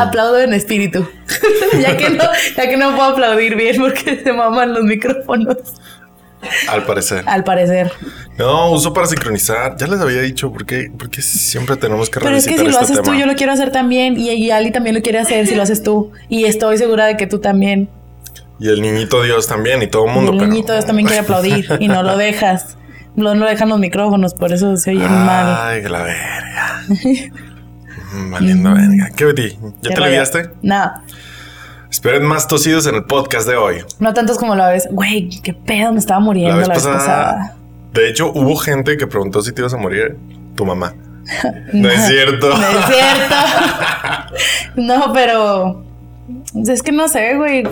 Aplaudo en espíritu. ya, que no, ya que no puedo aplaudir bien porque se maman los micrófonos. Al parecer. Al parecer. No, uso para sincronizar. Ya les había dicho por qué, porque siempre tenemos que Pero es que si lo este haces tú, yo lo quiero hacer también. Y, y Ali también lo quiere hacer si lo haces tú. Y estoy segura de que tú también. Y el niñito Dios también, y todo el mundo. Y el niñito Dios también quiere aplaudir y no lo dejas. No, no dejan los micrófonos, por eso se oyen mal. Ay, la verga. Mm, valiendo verga. ¿Qué, Betty? ¿Ya te leviaste? No. Esperen más tosidos en el podcast de hoy. No tantos como la vez. Güey, qué pedo, me estaba muriendo la vez, pasada. De hecho, hubo gente que preguntó si te ibas a morir. Tu mamá. no, es cierto. No es cierto. no, pero es que no sé, güey.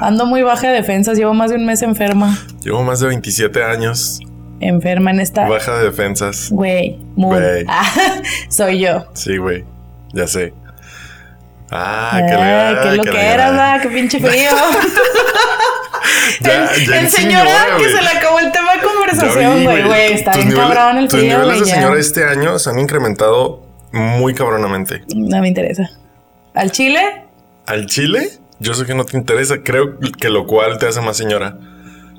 Ando muy baja de defensas. Llevo más de un mes enferma. Llevo más de 27 años enferma en esta. Baja de defensas. Güey, muy. soy yo. Sí, güey. Ya sé. Ah, qué legal. Qué lo que, era, qué pinche frío. ya, el, señora que se le acabó el tema de conversación, güey, güey. Está bien cabrón el frío. Los niveles de señora este año se han incrementado muy cabronamente. No me interesa. ¿Al chile? ¿Al chile? Yo sé que no te interesa. Creo que lo cual te hace más señora.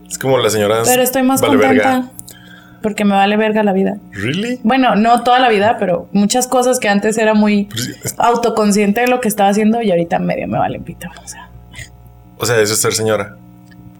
Es como la señora. Pero estoy más contenta. Porque me vale verga la vida. ¿Really? Bueno, no toda la vida, pero muchas cosas que antes era muy autoconsciente de lo que estaba haciendo y ahorita medio me vale pito. O sea. O sea, eso es ser señora.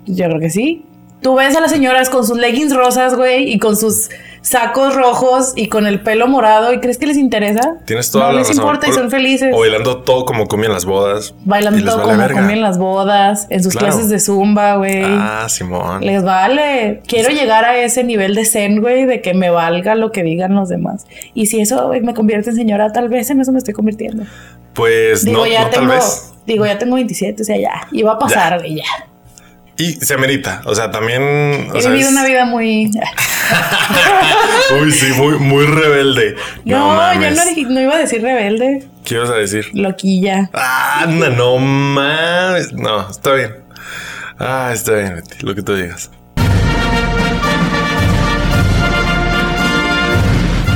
Yo creo que sí. Tú ves a las señoras con sus leggings rosas, güey, y con sus sacos rojos y con el pelo morado y crees que les interesa? Tienes toda no les importa y son felices. O bailando todo como comían las bodas. Bailando todo como comían las bodas, en sus clases de zumba, güey. Ah, Simón. Les vale. Quiero llegar a ese nivel de zen, güey, de que me valga lo que digan los demás. Y si eso me convierte en señora, tal vez en eso me estoy convirtiendo. Pues digo, no, ya tengo, tal vez. Digo, ya tengo 27, o sea, ya. Iba a pasar, güey, ya. Y se merita. O sea, también. He vivido una vida muy. Uy, sí, muy, muy rebelde. No, yo no, iba a decir rebelde. ¿Qué ibas a decir? Loquilla. Ah, no, no mames. No, está bien. Ah, está bien, lo que tú digas.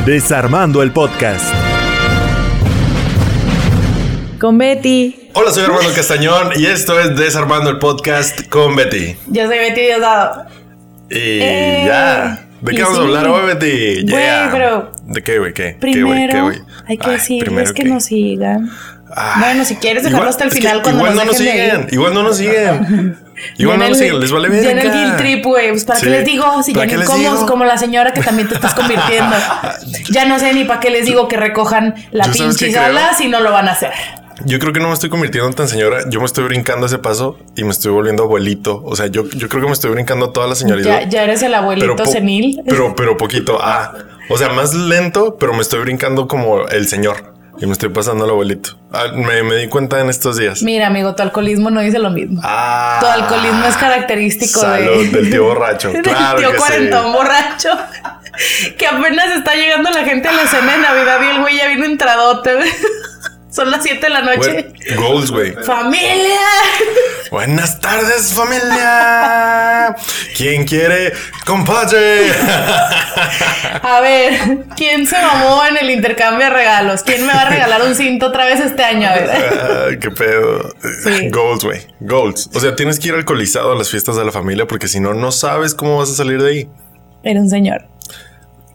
Desarmando el podcast. Con Betty. Hola, soy Armando Castañón y esto es Desarmando el Podcast con Betty. Yo soy Betty Diosdado. Y eh, ya. ¿De qué vamos a hablar hoy, Betty? Yeah. pero. ¿De qué, güey? ¿Qué? Primero, ¿Qué, hay que decirles que nos sigan. bueno, si quieres dejarlo hasta el final cuando igual no nos siguen. Igual no nos siguen. Igual no nos siguen. Les vale ver. Ya en el guilt trip, güey. Pues para qué les digo. Si ya ni como, como la señora que también te estás convirtiendo. ya no sé ni para qué les digo que recojan la pinche sala si no lo van a hacer. Yo creo que no me estoy convirtiendo en tan señora. Yo me estoy brincando ese paso y me estoy volviendo abuelito. O sea, yo, yo creo que me estoy brincando toda la señorita. Ya, ya eres el abuelito senil. Pero, pero poquito. Ah, o sea, más lento, pero me estoy brincando como el señor. Y me estoy pasando al abuelito. Ah, me, me, di cuenta en estos días. Mira, amigo, tu alcoholismo no dice lo mismo. Ah, tu alcoholismo es característico salud, del tío borracho. Claro del tío cuarentón borracho. que apenas está llegando la gente a la cena de Navidad y el güey ya vino entradote. Son las 7 de la noche. goals, güey. ¡Familia! Buenas tardes, familia. ¿Quién quiere compadre? A ver, ¿quién se mamó en el intercambio de regalos? ¿Quién me va a regalar un cinto otra vez este año? A ver. qué pedo. Goals, güey. Goals. O sea, tienes que ir alcoholizado a las fiestas de la familia porque si no, no sabes cómo vas a salir de ahí. Era un señor.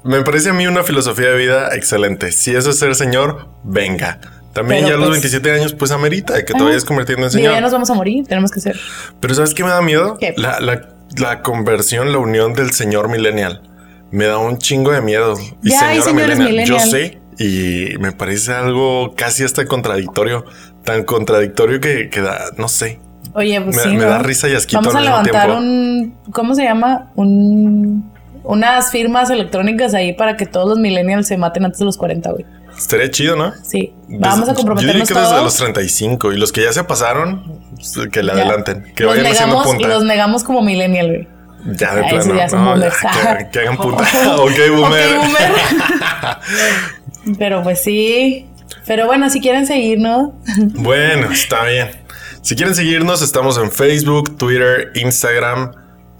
Me parece a mí una filosofía de vida excelente. Si eso es ser señor, venga. También ya a los 27 pues, años, pues amerita que te vayas convirtiendo en señor. Ya nos vamos a morir, tenemos que ser. Pero ¿sabes qué me da miedo? La, la, la, conversión, la unión del señor millennial. Me da un chingo de miedo. Y ya hay señores millennial. Yo sé y me parece algo casi hasta contradictorio. Tan contradictorio que, que da, no sé. Oye, pues me, sí, me da risa y asquito Vamos a levantar un, ¿cómo se llama? Un, unas firmas electrónicas ahí para que todos los millennials se maten antes de los 40, güey. Estaría chido, ¿no? Sí. Vamos a comprometernos yo que desde los 35 y los que ya se pasaron, pues, que le adelanten, que los vayan negamos, haciendo punta. Los negamos como millennial, güey. Ya de plano. Ya no, ya, que, hagan punta. ok, boomer. boomer. Pero pues sí. Pero bueno, si quieren seguirnos. bueno, está bien. Si quieren seguirnos, estamos en Facebook, Twitter, Instagram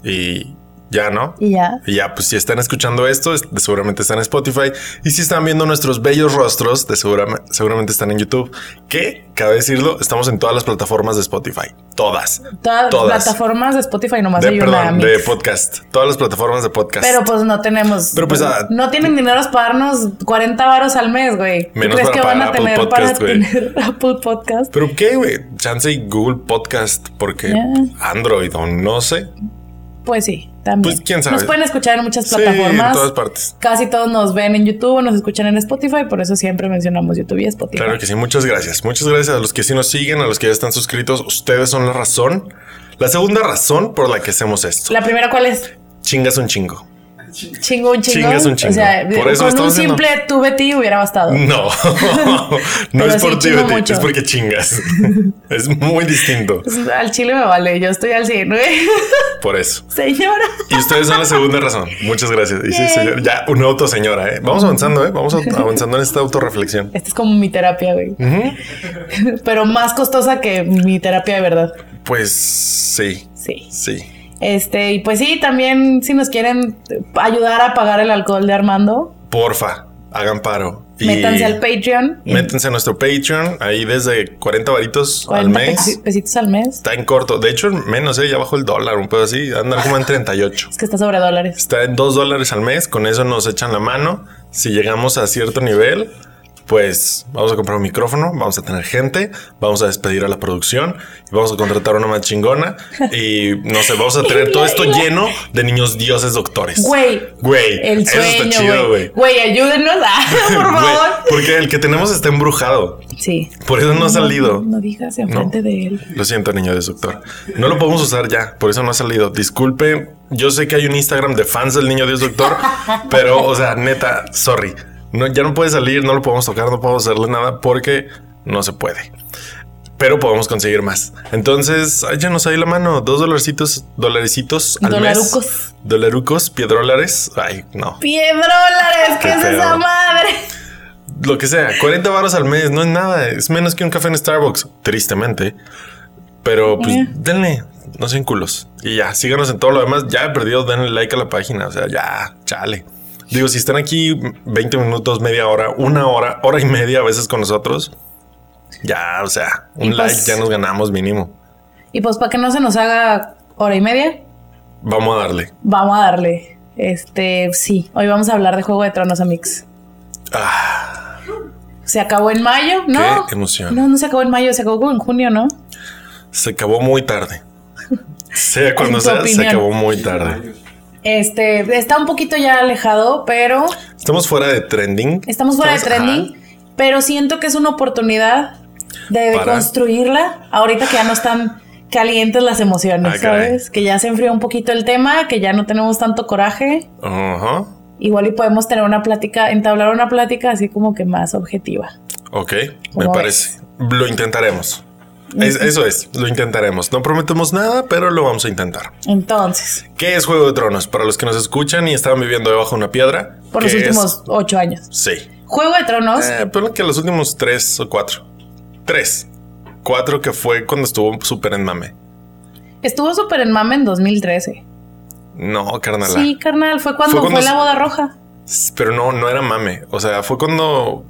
y Ya, ¿no? Y ya. Y ya, pues si están escuchando esto, seguramente están en Spotify. Y si están viendo nuestros bellos rostros, de seguramente, seguramente están en YouTube. Que, cabe decirlo, estamos en todas las plataformas de Spotify. Todas. Todas, las plataformas de Spotify nomás de, hay perdón, de podcast. Todas las plataformas de podcast. Pero pues no tenemos. Pero pues ah, no tienen dinero para darnos 40 varos al mes, güey. Menos ¿Crees para que van a Apple tener Podcast, para tener Apple Podcast? Pero qué, güey. Chance y Google Podcast, porque. Android o no sé. Pues sí, también. Pues, quién sabe. Nos pueden escuchar en muchas Sí, plataformas. en todas partes. Casi todos nos ven en YouTube, nos escuchan en Spotify, por eso siempre mencionamos YouTube y Spotify. Claro que sí, muchas gracias. Muchas gracias a los que sí nos siguen, a los que ya están suscritos. Ustedes son la razón. La segunda razón por la que hacemos esto. La primera, ¿cuál es? Chingas un chingo. Chingo un chingo. Chingas un chingo. O sea, Por eso con un haciendo- simple tu Betty hubiera bastado. No, no es sí por ti, chingo Betty, mucho. es porque chingas. es muy distinto. Al chile me vale, yo estoy al 100, güey. Por eso. Señora. Y ustedes son la segunda razón. Muchas gracias. Y sí, señor. Ya, una autoseñora, ¿eh? Vamos avanzando, ¿eh? Vamos avanzando en esta autorreflexión. Esta es como mi terapia, güey. Pero más costosa que mi terapia de verdad. Pues sí, Sí. sí. Este, y pues sí, también si nos quieren ayudar a pagar el alcohol de Armando, Porfa, hagan paro. Y métanse al Patreon. Métanse a nuestro Patreon, ahí desde 40 varitos 40 al mes. pesi- pesitos al mes. Está en corto. De hecho, menos, ¿eh? Ya bajó el dólar, un pedo así. Anda como en 38. Es que está sobre dólares. Está en 2 dólares al mes. Con eso nos echan la mano. Si llegamos a cierto nivel, pues vamos a comprar un micrófono, vamos a tener gente, vamos a despedir a la producción y vamos a contratar una más chingona. Y no sé, vamos a tener todo esto lleno de niños dioses doctores. Güey. Güey. El eso está sueño, chido, güey. güey. Ayúdenos, ah, por Güey, favor. Porque el que tenemos está embrujado. Sí. Por eso no ha salido. No, digas enfrente de él. Lo siento, niño de doctor. No lo podemos usar ya, por eso no ha salido. Disculpe, yo sé que hay un Instagram de fans del niño Dios doctor, pero, o sea, neta, sorry. No, ya no puede salir, no lo podemos tocar, no podemos hacerle nada porque no se puede. Pero podemos conseguir más. Entonces, échanos ahí la mano. Dos dolarcitos, dolarecitos al Dolarucos. mes. Dolarucos, piedrólares. Ay, no. Piedrólares, ¿qué, Qué es esa madre? Lo que sea, 40 baros al mes, no es nada. Es menos que un café en Starbucks, tristemente. Pero pues Eh. denle, no sean culos. Y ya, síganos en todo lo demás. Ya he perdido, denle like a la página. O sea, ya, chale. Digo, si están aquí 20 minutos, media hora, una hora, hora y media a veces con nosotros, ya, o sea, un Y pues- like ya nos ganamos mínimo. Y pues para que no se nos haga hora y media, Vamos a darle. vamos a darle. Este, sí, hoy vamos a hablar de Juego de Tronos, Amix. Ah, Se acabó en mayo, ¿no? Qué emoción. No, no se acabó en mayo, se acabó como en junio, ¿no? se acabó muy tarde. Sea cuando se acabó muy tarde. Este, está un poquito ya alejado, pero Estamos fuera de trending. estamos fuera de trending. Pero siento que es una oportunidad de Para- construirla ahorita que ya no están calientes las emociones, Ah, caray. ¿sabes? Que ya se enfrió un poquito el tema, que ya no tenemos tanto coraje. Ajá. Igual y podemos tener una plática, entablar una plática así como que más objetiva. Ok, me ¿Cómo parece. Lo intentaremos. Es- eso es, lo intentaremos. No prometemos nada, pero lo vamos a intentar. Entonces, ¿Qué es Juego de Tronos? Para los que nos escuchan y estaban viviendo debajo de una piedra. por los últimos ocho años. Sí. Juego de Tronos, Eh, pero que los últimos tres o cuatro. Tres. Cuatro que fue cuando estuvo súper en mame. estuvo súper en mame en 2013. No, carnal. Sí, carnal, fue cuando Fue la boda roja. Pero no, no era mame. O sea, fue cuando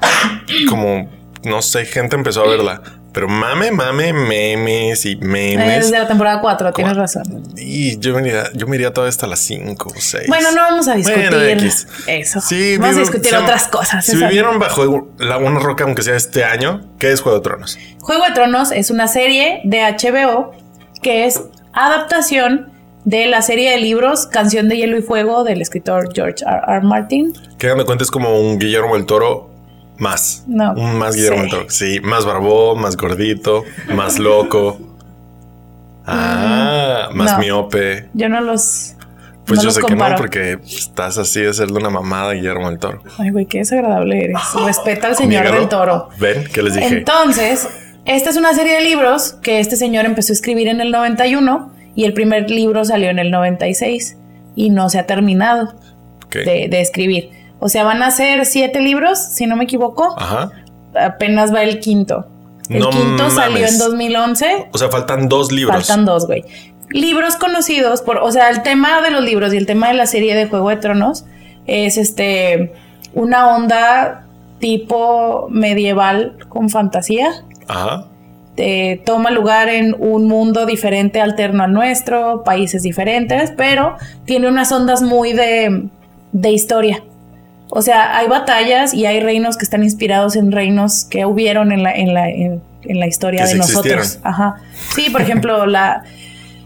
como, no sé, gente empezó a verla. Pero mame, mame, memes y memes. desde la temporada 4, tienes razón. Y yo me iría, yo me iría todavía hasta las 5 o 6. Bueno, no vamos a discutir Bueno, eso. Sí, vamos a discutir otras cosas. Si vivieron bajo la, una roca, aunque sea este año, ¿qué es Juego de Tronos? Juego de Tronos es una serie de HBO que es adaptación de la serie de libros Canción de Hielo y Fuego del escritor George R. R. Martin. Que de cuenta es como un Guillermo el Toro más. No, más Guillermo sí. el Toro. Sí, más barbón, más gordito, más loco. Ah, más No. miope. Yo no los. Pues no yo los sé comparo. que no, porque estás así de serle una mamada a Guillermo el Toro. Ay, güey, qué desagradable eres. Respeta al señor del toro. Ven, ¿qué les dije? Entonces, esta es una serie de libros que este señor empezó a escribir en el 91 y el primer libro salió en el 96 y no se ha terminado de, de escribir. O sea, van a ser siete libros, si no me equivoco. Ajá. Apenas va el quinto. El No quinto salió en 2011. O sea, faltan dos libros. Faltan dos, güey. libros conocidos por, o sea, el tema de los libros y el tema de la serie de Juego de Tronos es este una onda tipo medieval con fantasía. Ajá. Eh, toma lugar en un mundo diferente, alterno al nuestro, países diferentes, pero tiene unas ondas muy de, de historia. O sea, hay batallas y hay reinos que están inspirados en reinos que hubieron en la, en la, en, la historia de nosotros. Ajá. Sí, por ejemplo, la,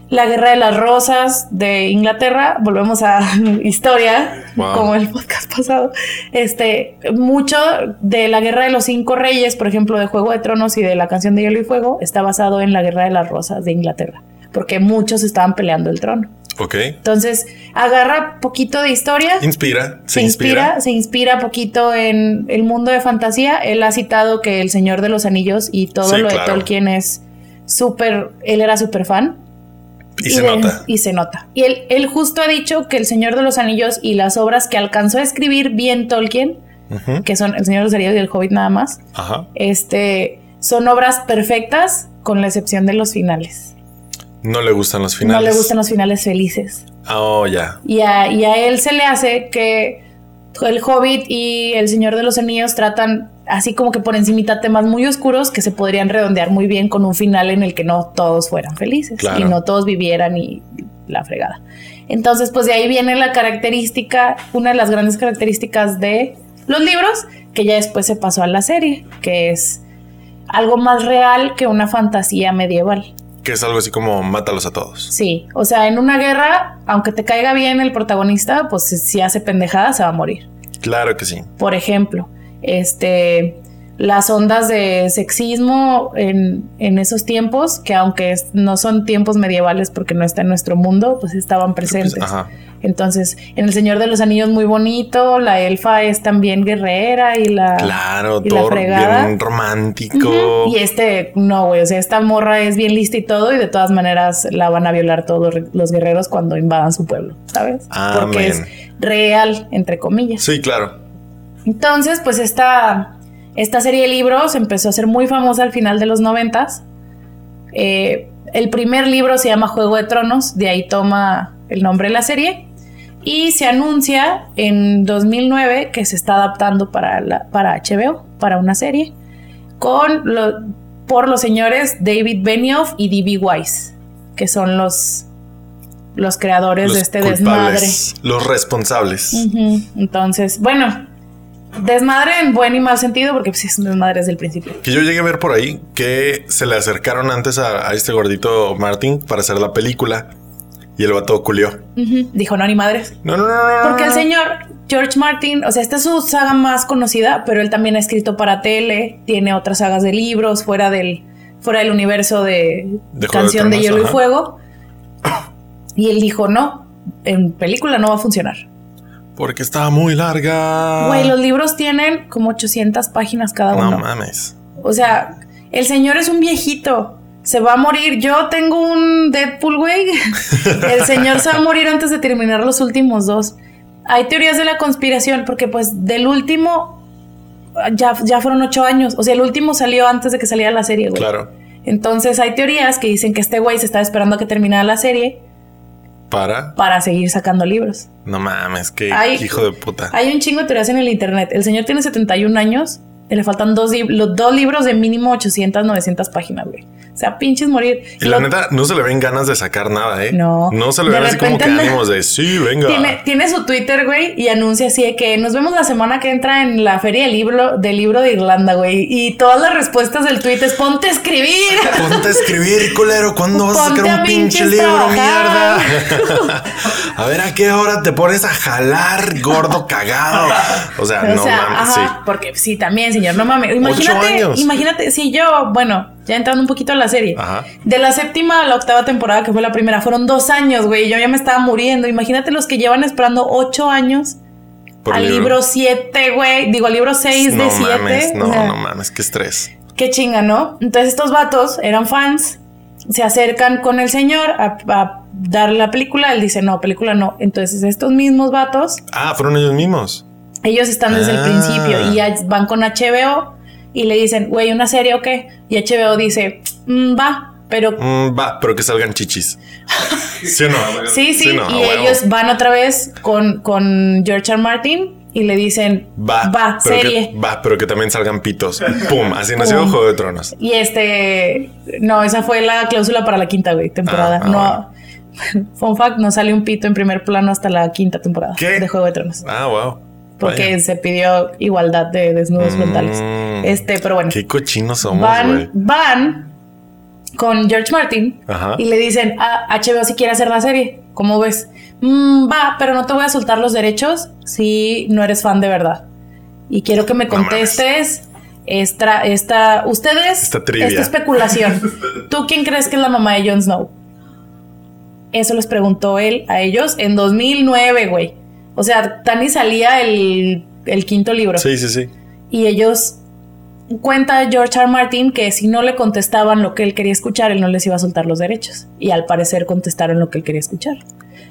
la Guerra de las Rosas de Inglaterra, volvemos a historia, como el podcast pasado. Este, mucho de la Guerra de los Cinco Reyes, por ejemplo, de Juego de Tronos y de la canción de Hielo y Fuego, está basado en la Guerra de las Rosas de Inglaterra, porque muchos estaban peleando el trono. Ok. Entonces, agarra poquito de historia. Inspira, se, inspira. Se inspira poquito en el mundo de fantasía. Él ha citado que El Señor de los Anillos y todo lo de Tolkien es súper, él era súper fan. Y, se nota. Y se nota. Y él, él, justo ha dicho que El Señor de los Anillos y las obras que alcanzó a escribir bien Tolkien, que son El Señor de los Anillos y El Hobbit nada más, este, son obras perfectas con la excepción de los finales. No le gustan los finales. No le gustan los finales felices. Oh, ya. Y a, y a él se le hace que el Hobbit y el Señor de los Anillos tratan así como que por encimita temas muy oscuros que se podrían redondear muy bien con un final en el que no todos fueran felices y no todos vivieran y la fregada. Entonces, pues de ahí viene la característica, una de las grandes características de los libros, que ya después se pasó a la serie, que es algo más real que una fantasía medieval. Que es algo así como mátalos a todos. Sí, o sea, en una guerra, aunque te caiga bien el protagonista, pues si hace pendejada se va a morir. Claro que sí. Por ejemplo, este, las ondas de sexismo en, en, esos tiempos, que aunque no son tiempos medievales porque no está en nuestro mundo, pues estaban pues, presentes. Ajá. Entonces, en El Señor de los Anillos muy bonito, la elfa es también guerrera y la Claro, todo bien romántico. Y este no, güey, o sea, esta morra es bien lista y todo y de todas maneras la van a violar todos los guerreros cuando invadan su pueblo, ¿sabes? Porque es real entre comillas. Sí, claro. Entonces, pues esta esta serie de libros empezó a ser muy famosa al final de los noventas. Eh, el primer libro se llama Juego de Tronos, de ahí toma el nombre de la serie y se anuncia en 2009 que se está adaptando para, la, para HBO, para una serie, con por los señores David Benioff y D.B. Weiss, que son los, los creadores de este desmadre. Los responsables. Entonces, bueno, desmadre en buen y mal sentido, porque pues es un desmadre desde el principio. Que yo llegué a ver por ahí que se le acercaron antes a, a este gordito Martin para hacer la película y el vato culió. Dijo, no, ni madres. No, no, no, Porque el señor George Martin, o sea, esta es su saga más conocida, pero él también ha escrito para tele, tiene otras sagas de libros fuera del, fuera del universo de, Canción de, Hielo y Fuego. Y él dijo, no, en película no va a funcionar. Porque estaba muy larga. Güey, los libros tienen como 800 páginas cada uno. No mames. O sea, el señor es un viejito se va a morir. Yo tengo un Deadpool, güey. El señor se va a morir antes de terminar los últimos dos. Hay teorías de la conspiración, porque pues del último ya, ya fueron ocho años. O sea, el último salió antes de que saliera la serie, güey. Claro. Entonces hay teorías que dicen que este güey se está esperando a que terminara la serie. ¿Para? Para seguir sacando libros. No mames, qué hijo de puta. Hay un chingo de teorías en el internet. El señor tiene 71 años. Y le faltan dos, los dos libros de mínimo 800, 900 páginas, güey. O sea, pinches morir. Y la neta, no se le ven ganas de sacar nada, ¿eh? No. No se le ven así como que ánimos de sí, venga. Tiene, su Twitter, güey, y anuncia así de que nos vemos la semana que entra en la feria del libro, del libro de Irlanda, güey. Y todas las respuestas del tweet es ponte a escribir. Ponte a escribir, culero. ¿Cuándo vas a sacar un pinche libro, mierda? a ver a qué hora te pones a jalar, gordo cagado. O sea, no mames, sí. Porque sí, también, señor, no mames. Imagínate, imagínate, si yo, bueno, ya entrando un poquito a la serie. De la séptima a la octava temporada, que fue la primera, fueron dos años, güey. Yo ya me estaba muriendo. Imagínate los que llevan esperando ocho años al libro siete, güey. Digo, al libro seis de siete. no, no mames, qué estrés. Qué chinga, ¿no? Entonces estos vatos eran fans, se acercan con el señor a, a darle la película. Él dice, no, película no. Entonces estos mismos vatos. Ah, fueron ellos mismos. Ellos están desde el ah. principio y ya van con HBO y le dicen, güey, ¿una serie o qué? Y HBO dice, mm, va, Pero Mm, va, pero que salgan chichis. ¿Sí o no? sí, sí, no, y ellos van otra vez con, con George R. Martin y le dicen, Va, va, serie. Que, va, pero que también salgan pitos. Pum, así nació Pum. Juego de Tronos. Y este, no, esa fue la cláusula para la quinta, güey, temporada. Ah, ah, no, fun fact, no sale un pito en primer plano hasta la quinta temporada ¿Qué? de Juego de Tronos. Ah, wow. Porque Vaya. se pidió igualdad de desnudos Mm, frontales. Este, pero bueno. Qué cochinos somos, van, güey. van con George Martin Ajá. y le dicen a HBO si quiere hacer la serie. ¿Cómo ves? "Mm, va, pero no te voy a soltar los derechos si no eres fan de verdad. Y quiero que me No contestes esta, esta, ustedes, Esta esta especulación. ¿Tú quién crees que es la mamá de Jon Snow? Eso les preguntó él a ellos en 2009, güey. O sea, Tani salía el, el quinto libro. Sí, sí, sí. Y ellos cuenta George R. Martin que si no le contestaban lo que él quería escuchar, él no les iba a soltar los derechos. Y al parecer contestaron lo que él quería escuchar.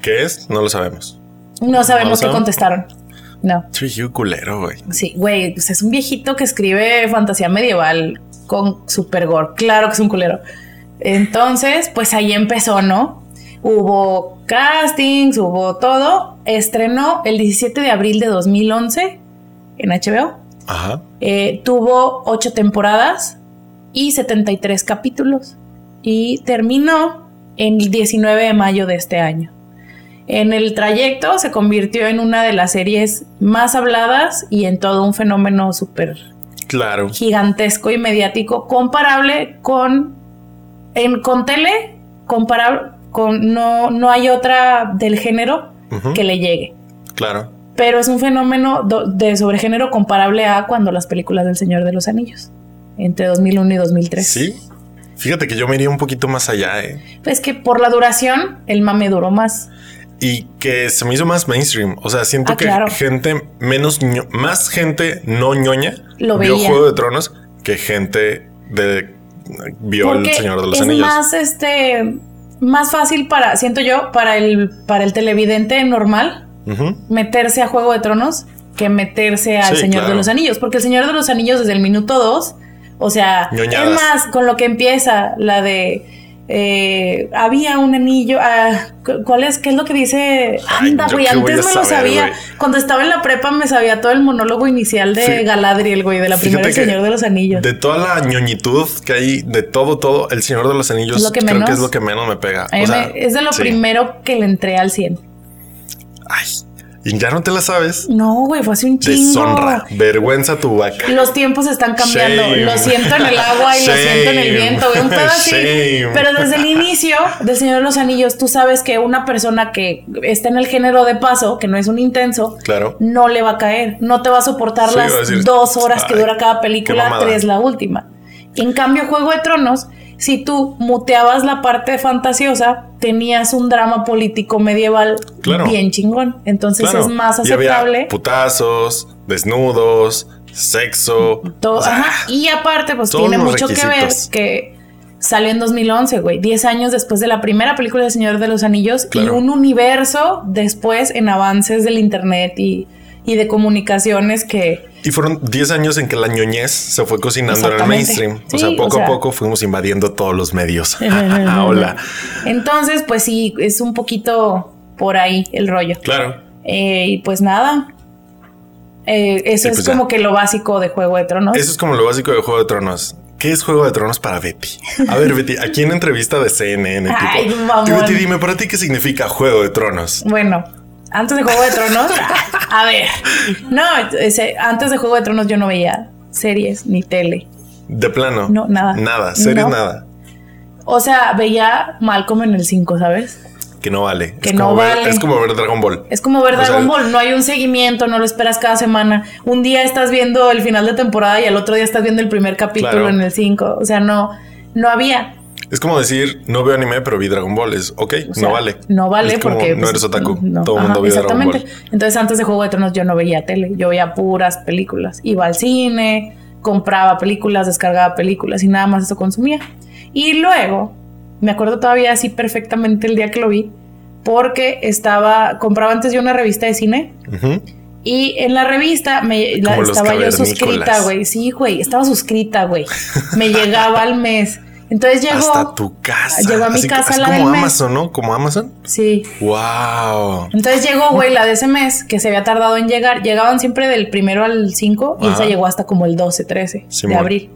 ¿Qué es? No lo sabemos. No sabemos qué contestaron. No. Chico culero, güey. Sí, güey, pues es un viejito que escribe fantasía medieval con super gore. Claro que es un culero. Entonces, pues ahí empezó, ¿no? Hubo castings, hubo todo. Estrenó el 17 de abril de 2011 en HBO. Ajá. Eh, tuvo ocho temporadas y 73 capítulos. Y terminó en el 19 de mayo de este año. En el trayecto se convirtió en una de las series más habladas y en todo un fenómeno súper Claro. gigantesco y mediático, comparable con. En, con tele, comparable con. No, no hay otra del género Que le llegue. Claro. Pero es un fenómeno de sobregénero comparable a cuando las películas del Señor de los Anillos, entre 2001 y 2003. Sí. Fíjate que yo me iría un poquito más allá, ¿eh? Pues que por la duración, el mame duró más. Y que se me hizo más mainstream. O sea, siento Ah, que claro. gente menos, más gente no ñoña Lo vio veía. Juego de Tronos que gente de vio Porque el Señor de los es Anillos. más, este, más fácil para, siento yo, para el, para el televidente normal meterse a Juego de Tronos que meterse al Sí, Señor de los Anillos, porque el Señor de los Anillos desde el minuto 2, o sea, Ñoñadas. es más, con lo que empieza la de eh, había un anillo, ah, cu- ¿cuál es? ¿Qué es lo que dice? Anda, ¿yo güey, antes me lo saber, sabía. Cuando estaba en la prepa me sabía todo el monólogo inicial de Galadriel, güey, de la primera Fíjate El que Señor de los Anillos. De toda la ñoñitud que hay, de todo, todo, el Señor de los Anillos, lo que creo menos. que es lo que menos me pega. A mí O sea, me- es de lo sí. primero que le entré al 100. Ay, y ya no te la sabes. No, güey, fue hace un chingo. Deshonra, vergüenza tu vaca. Los tiempos están cambiando. Shame. Lo siento en el agua y lo siento en el viento, güey. Un pedo así. Pero desde el inicio del Señor de los Anillos, tú sabes que una persona que está en el género de paso, que no es un intenso, Claro. no le va a caer. No te va a soportar Sí, las iba a decir, dos horas que dura cada película, tres la última. En cambio, Juego de Tronos, si tú muteabas la parte fantasiosa, tenías un drama político medieval Claro. bien chingón. Entonces Claro. es más Y había aceptable. putazos, desnudos, sexo. Todo, ajá. Y aparte, pues tiene mucho que ver que salió en 2011, güey. 10 años después de la primera película de Señor de los Anillos Claro. y un universo después en avances del internet y, y de comunicaciones que... Y fueron 10 años en que la ñoñez se fue cocinando en el mainstream. o sea, o poco sea- a poco fuimos invadiendo todos los medios. Hola. Entonces, pues sí, es un poquito por ahí el rollo. Claro. Eh, y pues nada. Eh, eso es pues ya. como que lo básico de Juego de Tronos. Eso es como lo básico de Juego de Tronos. ¿Qué es Juego de Tronos para Betty? A ver, Betty, aquí en entrevista de CNN, Ay, tipo, mamón. "Y Betty, dime para ti qué significa Juego de Tronos. Bueno, antes de Juego de Tronos, a ver, no, ese- antes de Juego de Tronos yo no veía series ni tele. De plano. No, nada. Nada, series No. nada. O sea, veía Malcolm en el 5, ¿sabes? Que no vale. Que es como no ver- vale. es como ver Dragon Ball. Es como ver O sea, Dragon Ball, no hay un seguimiento, no lo esperas cada semana. Un día estás viendo el final de temporada y al otro día estás viendo el primer capítulo Claro. en el 5. O sea, no, no había. Es como decir, no veo anime, pero vi Dragon Ball. Es ok, O sea, no vale. No vale como, porque. no pues, eres otaku. no, Todo el mundo ve Dragon Exactamente. Ball. Entonces, antes de Juego de Tronos, yo no veía tele, yo veía puras películas. Iba al cine, compraba películas, descargaba películas y nada más eso consumía. Y luego, me acuerdo todavía así perfectamente el día que lo vi, porque estaba, compraba antes yo una revista de cine. Y en la revista me la- estaba yo suscrita, güey. Sí, güey, estaba suscrita, güey. Me llegaba al mes. Entonces llegó. Hasta tu casa. Llegó a mi Así casa así la como del mes. Amazon, ¿no? Como Amazon. Sí. Wow. Entonces llegó, güey, la de ese mes que se había tardado en llegar. Llegaban siempre del primero al 5 y esa llegó hasta como el 12, 13 Simón. de abril.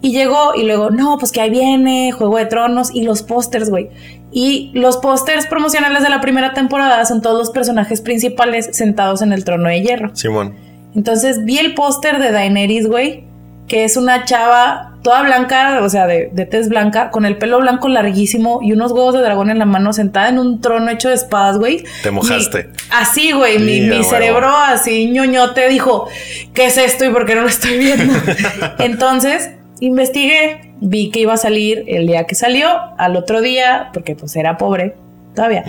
Y llegó y luego, no, pues que ahí viene Juego de Tronos y los pósters, güey. Y los pósters promocionales de la primera temporada son todos los personajes principales sentados en el trono de hierro. Simón. Entonces vi el póster de Daenerys, güey, que es una chava toda blanca, o sea, de, de tez blanca, con el pelo blanco larguísimo y unos huevos de dragón en la mano, sentada en un trono hecho de espadas, güey. Te mojaste. Así, güey, mi, cerebro así ñoñote dijo, ¿qué es esto y por qué no lo estoy viendo? Entonces, investigué, vi que iba a salir el día que salió, al otro día, porque pues era pobre todavía.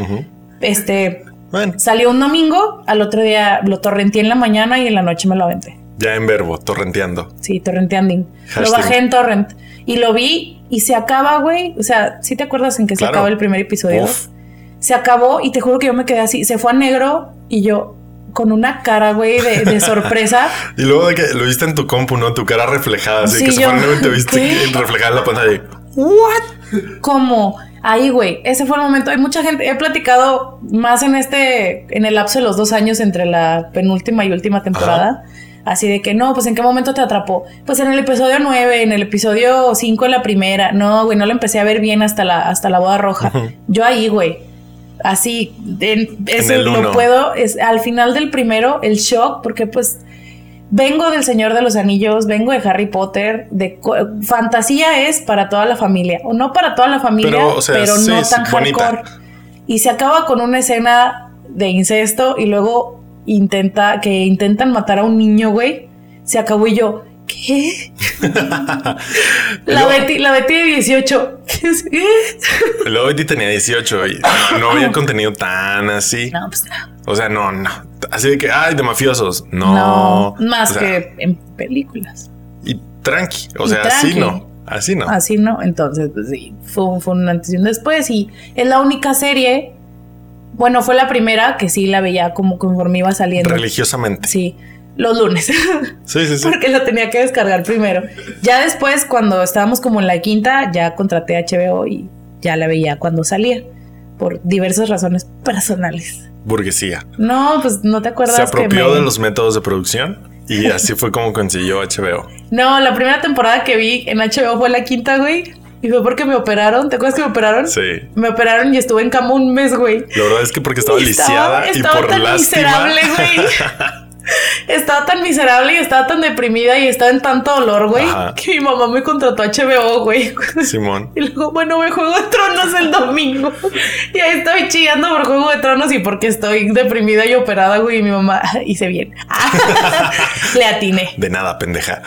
Este, Bueno, Salió un domingo, al otro día lo torrenteé en la mañana y en la noche me lo aventé. Ya en verbo, torrenteando. Sí, torrenteanding. Lo bajé en torrent y lo vi y se acaba, güey. O sea, ¿sí te acuerdas en que se acaba el primer episodio? Uf. Se acabó y te juro que yo me quedé así. Se fue a negro y yo con una cara, güey, de, de sorpresa. Y luego de que lo viste en tu compu, ¿no? Tu cara reflejada, así Sí, que se yo- pone y te viste ¿qué? reflejada en la pantalla. como ahí, güey, ese fue el momento. Hay mucha gente, he platicado más en este, en el lapso de los dos años entre la penúltima y última temporada. Así de que no, pues en qué momento te atrapó. Pues en el episodio 9, en el episodio 5 en la primera. No, güey, no lo empecé a ver bien hasta la, hasta la boda roja. Yo ahí, güey. Así, en- eso lo uno. puedo. Es, al final del primero, el shock, porque pues vengo del Señor de los Anillos, vengo de Harry Potter, de fantasía es para toda la familia, o no para toda la familia, Pero, pero, o sea, sí, no tan bonita. hardcore. Y se acaba con una escena de incesto y luego intenta que intentan matar a un niño, güey. Se acabó y yo, ¿qué? la, Betty, la Betty de 18. ¿Qué. Luego Betty tenía 18 y no, no había contenido tan así. No, pues no. O sea, no, no. Así de que, ay, de mafiosos. No. No, más O sea, que en películas. Y tranqui. O Y sea, así no. Así no. Así no, entonces pues sí, fue, fue un antes y un después y es la única serie, bueno, fue la primera que sí la veía como conforme iba saliendo. Religiosamente. Sí, los lunes, Sí, sí, sí. porque la tenía que descargar primero. Ya después, cuando estábamos como en la quinta, ya contraté HBO y ya la veía cuando salía, por diversas razones personales. Burguesía. No, pues no te acuerdas Se que apropió me- de los métodos de producción y así fue como consiguió HBO. No, la primera temporada que vi en HBO fue la quinta, güey. Y fue porque me operaron. ¿Te acuerdas que me operaron? Sí. Me operaron y estuve en cama un mes, güey. La verdad es que porque estaba Y lisiada y estaba por tan lástima. miserable, güey. estaba tan miserable y estaba tan deprimida y estaba en tanto dolor, güey, Ajá. que mi mamá me contrató a HBO, güey. Simón. Y luego, bueno, me Juego de Tronos el domingo. Y ahí estoy chillando por Juego de Tronos y porque estoy deprimida y operada, güey. Y mi mamá hice bien. Le atiné. De nada, pendeja.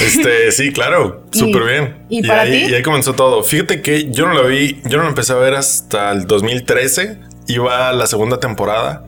Este, sí, claro, súper bien. y para ahí, ti? y ahí comenzó todo. Fíjate que yo no lo vi, yo no lo empecé a ver hasta el 2013. Iba a la segunda temporada.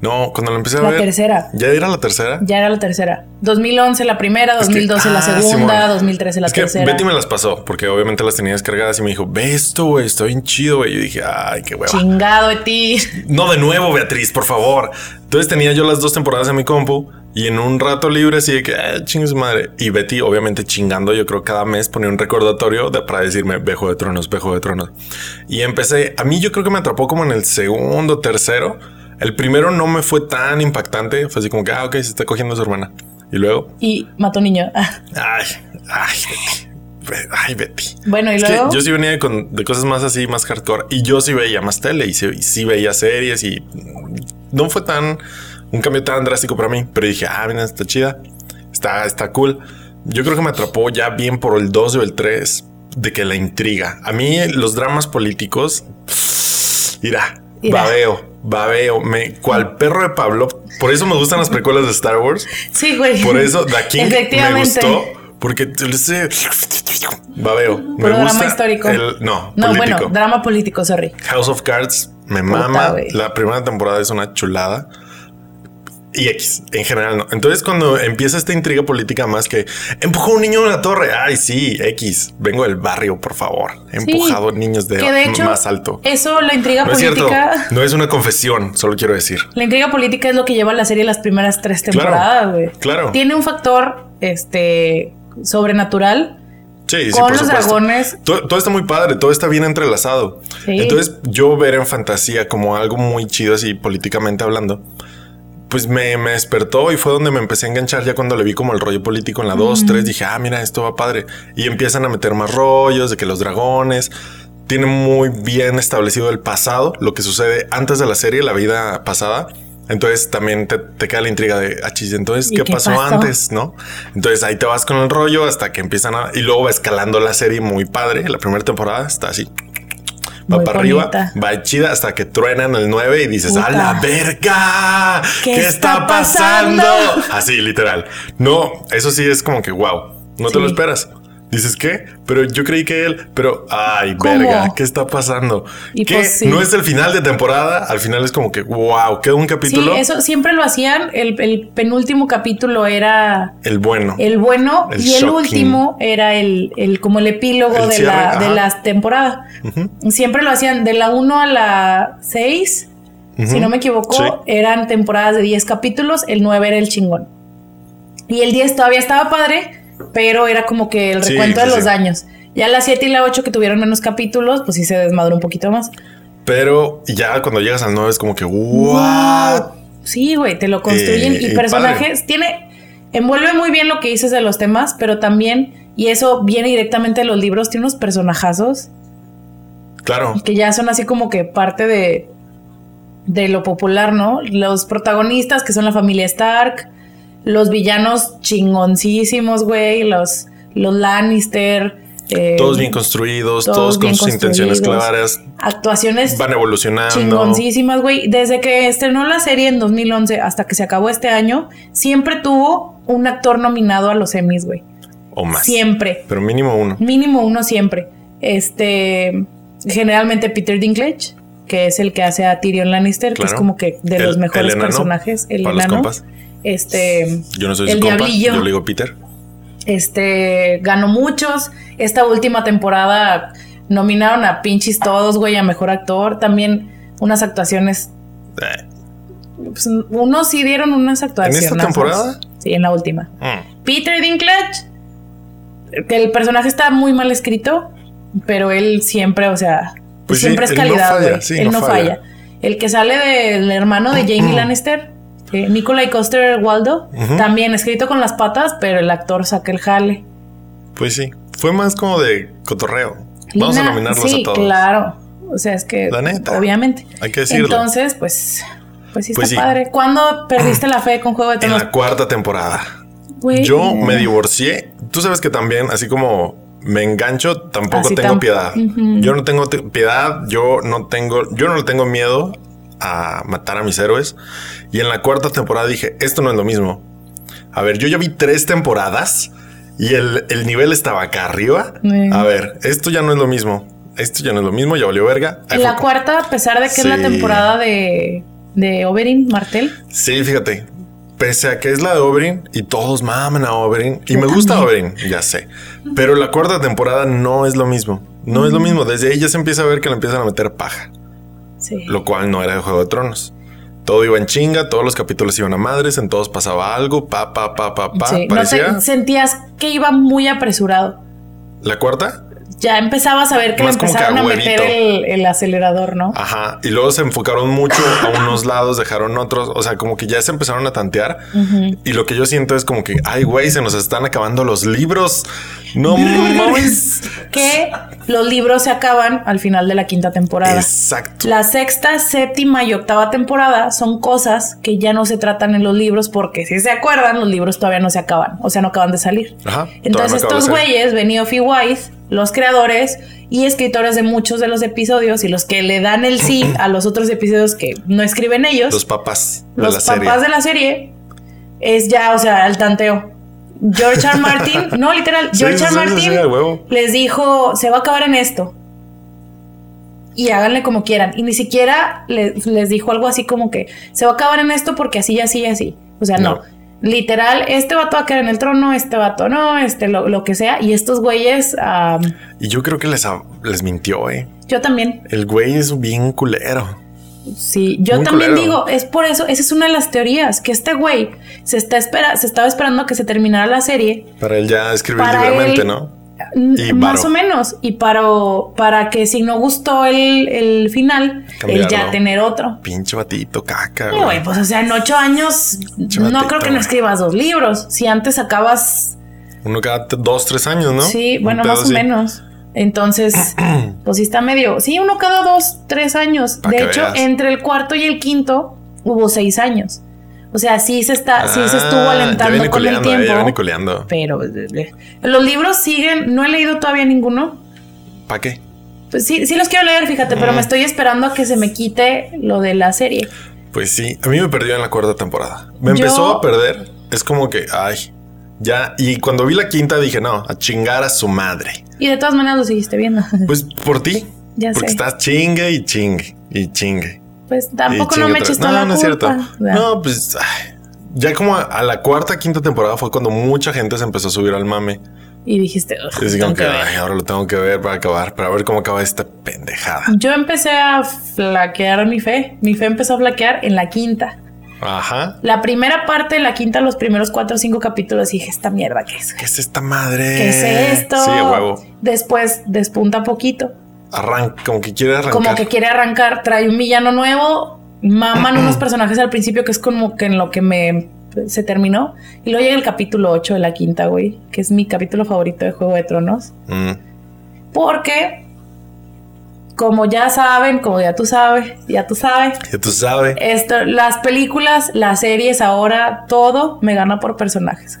No, cuando lo empecé a La ver. tercera. Ya era la tercera. Ya era la tercera. 2011 la primera, Es que- 2012 la ah, segunda, Simón. 2013 la es que tercera. Betty me las pasó porque obviamente las tenía descargadas y me dijo, ve esto, güey, está bien chido, güey. Yo dije, ay, qué hueva. Chingado de ti. No de nuevo, Beatriz, por favor. Entonces tenía yo las dos temporadas en mi compu y en un rato libre así de que ah, chingue su madre. Y Betty, obviamente chingando, yo creo cada mes ponía un recordatorio de, para decirme Bejo de Tronos, Bejo de Tronos. Y empecé, a mí yo creo que me atrapó como en el segundo, tercero. El primero no me fue tan impactante. Fue así como que, ah, ok, se está cogiendo a su hermana. Y luego, Y mató niño. Ah, ay, ay, Betty. Be- Ay, Betty. Bueno, y Es que luego. yo sí venía de, con- de cosas más así, más hardcore. Y yo sí veía más tele y sí, y sí veía series y no fue tan un cambio tan drástico para mí. Pero dije, ah, mira, está chida, está, está cool. Yo creo que me atrapó ya bien por el 2 o el 3 de que la intriga. A mí los dramas políticos, irá, Babeo, babeo, me cual perro de Pablo. Por eso me gustan las precuelas de Star Wars. Sí, güey. Por eso The King me gustó. Porque ese babeo. Me Puro drama gusta histórico. el- no, No, político. bueno, drama político, sorry. House of Cards me Puta, mama. La primera temporada es una chulada. Y X, en general no. Entonces, cuando empieza esta intriga política más que empujó un niño de la torre. Ay, sí, X. Vengo del barrio, por favor. He Sí. empujado niños de, de hecho, más alto. eso, la intriga No es cierto. política. No es una confesión, solo quiero decir. La intriga política es lo que lleva la serie las primeras tres temporadas, güey. claro. Tiene un factor este sobrenatural, Sí, sí, con los dragones. Todo, todo está muy padre, todo está bien entrelazado. Sí. Entonces, yo ver en fantasía como algo muy chido, así políticamente hablando, pues me, me despertó y fue donde me empecé a enganchar ya cuando le vi como el rollo político en la 2, 3, dije, ah, mira, esto va padre. Y empiezan a meter más rollos de que los dragones tienen muy bien establecido el pasado, lo que sucede antes de la serie, la vida pasada. Entonces también te, te queda la intriga de, ah, chis, entonces, ¿Y ¿qué, qué pasó, pasó? antes? ¿No? Entonces ahí te vas con el rollo hasta que empiezan a... Y luego va escalando la serie muy padre. La primera temporada está así. Va para arriba, va chida hasta que truenan el 9 y dices, Puta. ¡a la verga! ¿Qué ¿Qué, está está pasando? pasando? Así, literal. No, eso sí es como que wow. No te lo esperas. Dices, ¿qué? Pero yo creí que él, pero, ay, ¿Cómo? verga, ¿qué está pasando? Y que pues sí. no es el final de temporada, al final es como que, wow, queda un Sí, capítulo. eso siempre lo hacían. El, el penúltimo capítulo era El bueno. el bueno El y el último era el, el como el epílogo El de, cierre, la, ajá. de la temporada. Siempre lo hacían de la 1 a la 6. Si Ujú. no me equivoco, Sí. eran temporadas de 10 capítulos. El 9 era el chingón. Y el 10 todavía estaba padre, pero era como que el recuento sí, de los sí. años. Ya la 7 y la 8 que tuvieron menos capítulos, pues sí se desmadró un poquito más. Pero ya cuando llegas al 9 es como que, what? Sí, güey, te lo construyen Eh, y y personajes. Tiene. Envuelve muy bien lo que dices de los temas, pero también, y eso viene directamente de los libros, tiene unos personajazos Claro. que ya son así como que parte de. de lo popular, ¿no? Los protagonistas, que son la familia Stark, los villanos chingoncísimos, güey, los, los Lannister. eh, Todos bien construidos, todos todos, con sus intenciones claras, Actuaciones van evolucionando. chingoncísimas, güey. Desde que estrenó la serie en 2011 hasta que se acabó este año, siempre tuvo un actor nominado a los Emmys, güey. O más. Siempre. Pero mínimo uno. Mínimo uno siempre. Este, generalmente Peter Dinklage, que es el que hace a Tyrion Lannister, que es como que de El- los el mejores enano, personajes. El los enano. compas. Este, Yo no soy El su compa, diablillo. yo le digo Peter. este, ganó muchos. Esta última temporada nominaron a pinches todos, güey, a mejor actor. También unas actuaciones Eh, Pues, unos sí dieron unas actuaciones. esta temporada? Sí, en la última. mm. Peter Dinklage, que el personaje está muy mal escrito, pero él siempre, o sea, Pues sí, siempre es él no calidad, falla, güey. sí, él no no falla. falla. El que sale del hermano de Jamie Lannister, eh, Nikolai Coster Waldo, también escrito con las patas, pero el actor saca el jale. Pues sí. Fue más como de cotorreo. Vamos a nominarlos sí, a todos. claro. O sea, es que La neta. obviamente. Hay que decirlo. Entonces, pues, pues sí está Pues sí. padre. ¿Cuándo perdiste la fe con Juego de en Tronos? la cuarta temporada. Yo me divorcié. Tú sabes que también, así como me engancho, tampoco Así tengo tam- piedad. Yo no tengo te- piedad, yo no tengo, yo no le tengo miedo a matar a mis héroes. Y en la cuarta temporada dije, esto no es lo mismo. A ver, yo ya vi tres temporadas y el, el nivel estaba acá arriba. A ver, esto ya no es lo mismo. Esto ya no es lo mismo, ya valió verga. En la cuarta, a pesar de que es la Sí. temporada de, de Oberyn Martel, Sí, fíjate. Pese a que es la de Oberyn y todos maman a Oberyn y Yo me gusta. Oberyn, ya sé. Pero la cuarta temporada no es lo mismo. No es lo mismo. Desde ahí ya se empieza a ver que le empiezan a meter paja, sí. lo cual no era de Juego de Tronos. Todo iba en chinga, todos los capítulos iban a madres, en todos pasaba algo, pa, pa, pa, pa, pa. Sí, no Parecía te- sentías que iba muy apresurado. la cuarta. Ya empezabas a ver que Más le como que empezaron a a meter el, el acelerador, ¿no? Ajá. Y luego se enfocaron mucho a unos lados, dejaron otros. O sea, como que ya se empezaron a tantear. Y lo que yo siento es como que, ay, güey, se nos están acabando los libros. No mames. Que los libros se acaban al final de la quinta temporada. Exacto. La sexta, séptima y octava temporada son cosas que ya no se tratan en los libros porque si se acuerdan, los libros todavía no se acaban, o sea, no acaban de salir. Ajá, Entonces no estos güeyes, Benioff y Weiss, los creadores y escritores de muchos de los episodios y los que le dan el sí a los otros episodios que no escriben ellos, Los papás de los la papás serie. de la serie, es ya, o sea, el tanteo. George R. Martin, no, literal, Sí, George R. Martin sí, les dijo, se va a acabar en esto. Y háganle como quieran. Y ni siquiera le- les dijo algo así como que se va a acabar en esto porque así, así, así. O sea, no. No. Literal, este vato va a quedar en el trono, este vato no, este lo, lo que sea. Y estos güeyes, Y yo creo que les, les mintió, eh. yo también. El güey es bien culero. Sí, yo Muy también culero. digo, es por eso, esa es una de las teorías, que este güey se está espera, se estaba esperando que se terminara la serie Para él ya escribir para libremente, él ¿no? Y más o menos. Y para, para que si no gustó el, el final, el ya tener otro. Pinche batito, caca. Sí, güey. güey, pues o sea, en ocho años no batito, creo que no escribas dos libros. Si antes sacabas, Uno cada dos, tres años, ¿no? sí, bueno, más o menos. Entonces, pues sí está medio, sí, uno cada dos, tres años. Pa' de hecho, veas. entre el cuarto y el quinto hubo seis años. O sea, sí se está, sí se estuvo Ah, ya alentando con el coleando, eh, tiempo. Coleando. pero eh, los libros siguen, no he leído todavía ninguno. ¿Para qué? Pues sí, sí los quiero leer, fíjate, pero me estoy esperando a que se me quite lo de la serie. Pues sí, a mí me perdió en la cuarta temporada. Me Yo- empezó a perder. Es como que, ay, ya. Y cuando vi la quinta dije, no, a chingar a su madre. Y de todas maneras lo seguiste viendo. Pues por ti. Ya porque sé. estás chingue y chingue y chingue. Pues tampoco no me toda No, la no es cierto. culpa. O sea, No, pues ay, ya como a, a la cuarta, quinta temporada fue cuando mucha gente se empezó a subir al mame. Y dijiste, "Ugh, Y como que, que ver". ay, ahora lo tengo que ver para acabar, para ver cómo acaba esta pendejada. Yo empecé a flaquear mi fe. Mi fe empezó a flaquear en la quinta. Ajá. La primera parte de la quinta, los primeros cuatro o cinco capítulos, dije, esta mierda, ¿qué es? ¿Qué es esta madre? ¿Qué es esto? Sí, huevo. Después despunta poquito. Arranca, como que quiere arrancar. Como que quiere arrancar, trae un villano nuevo, maman unos personajes al principio que es como que en lo que me se terminó. Y luego llega el capítulo 8 de la quinta, güey, que es mi capítulo favorito de Juego de Tronos. Mm. Porque, como ya saben, como ya tú sabes, ya tú sabes, Ya tú sabes. esto, las películas, las series, ahora todo me gana por personajes.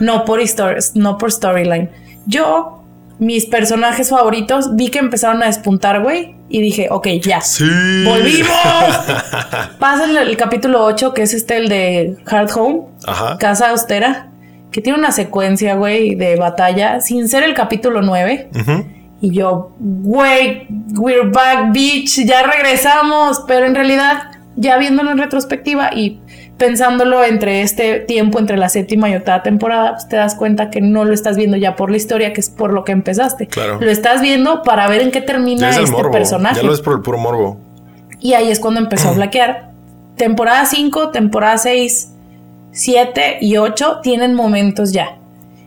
No por historias, no por storyline. Yo, mis personajes favoritos, vi que empezaron a despuntar, güey, y dije, ok, ya. Sí. ¡Volvimos! Pasa el, el capítulo 8, que es este, el de Hard Home, Ajá. Casa Austera, que tiene una secuencia, güey, de batalla, sin ser el capítulo 9. Ujú. Y yo, güey, we're back, bitch, ya regresamos. Pero en realidad, ya viéndolo en retrospectiva y pensándolo entre este tiempo, entre la séptima y octava temporada, pues te das cuenta que no lo estás viendo ya por la historia, que es por lo que empezaste. Claro. Lo estás viendo para ver en qué termina este morbo. personaje. Ya lo es por el puro morbo. Y ahí es cuando empezó a flaquear. Temporada 5, temporada 6, 7 y 8 tienen momentos ya.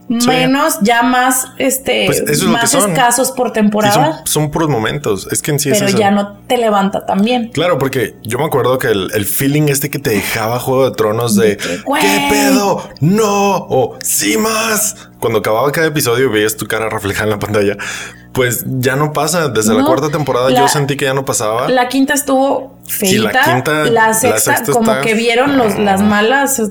Sí. Menos, ya más, este, Pues más escasos por temporada, son, son puros momentos. Es que en sí es pero ya no te levanta también. Claro, porque yo me acuerdo que el, el feeling este que te dejaba Juego de Tronos de que. ¿qué pedo? No o sí más. Cuando acababa cada episodio y veías tu cara reflejada en la pantalla, pues ya no pasa. Desde la cuarta temporada la- yo sentí que ya no pasaba. La quinta estuvo la feita. quinta- la, la sexta, sexta como está- que vieron los, las malas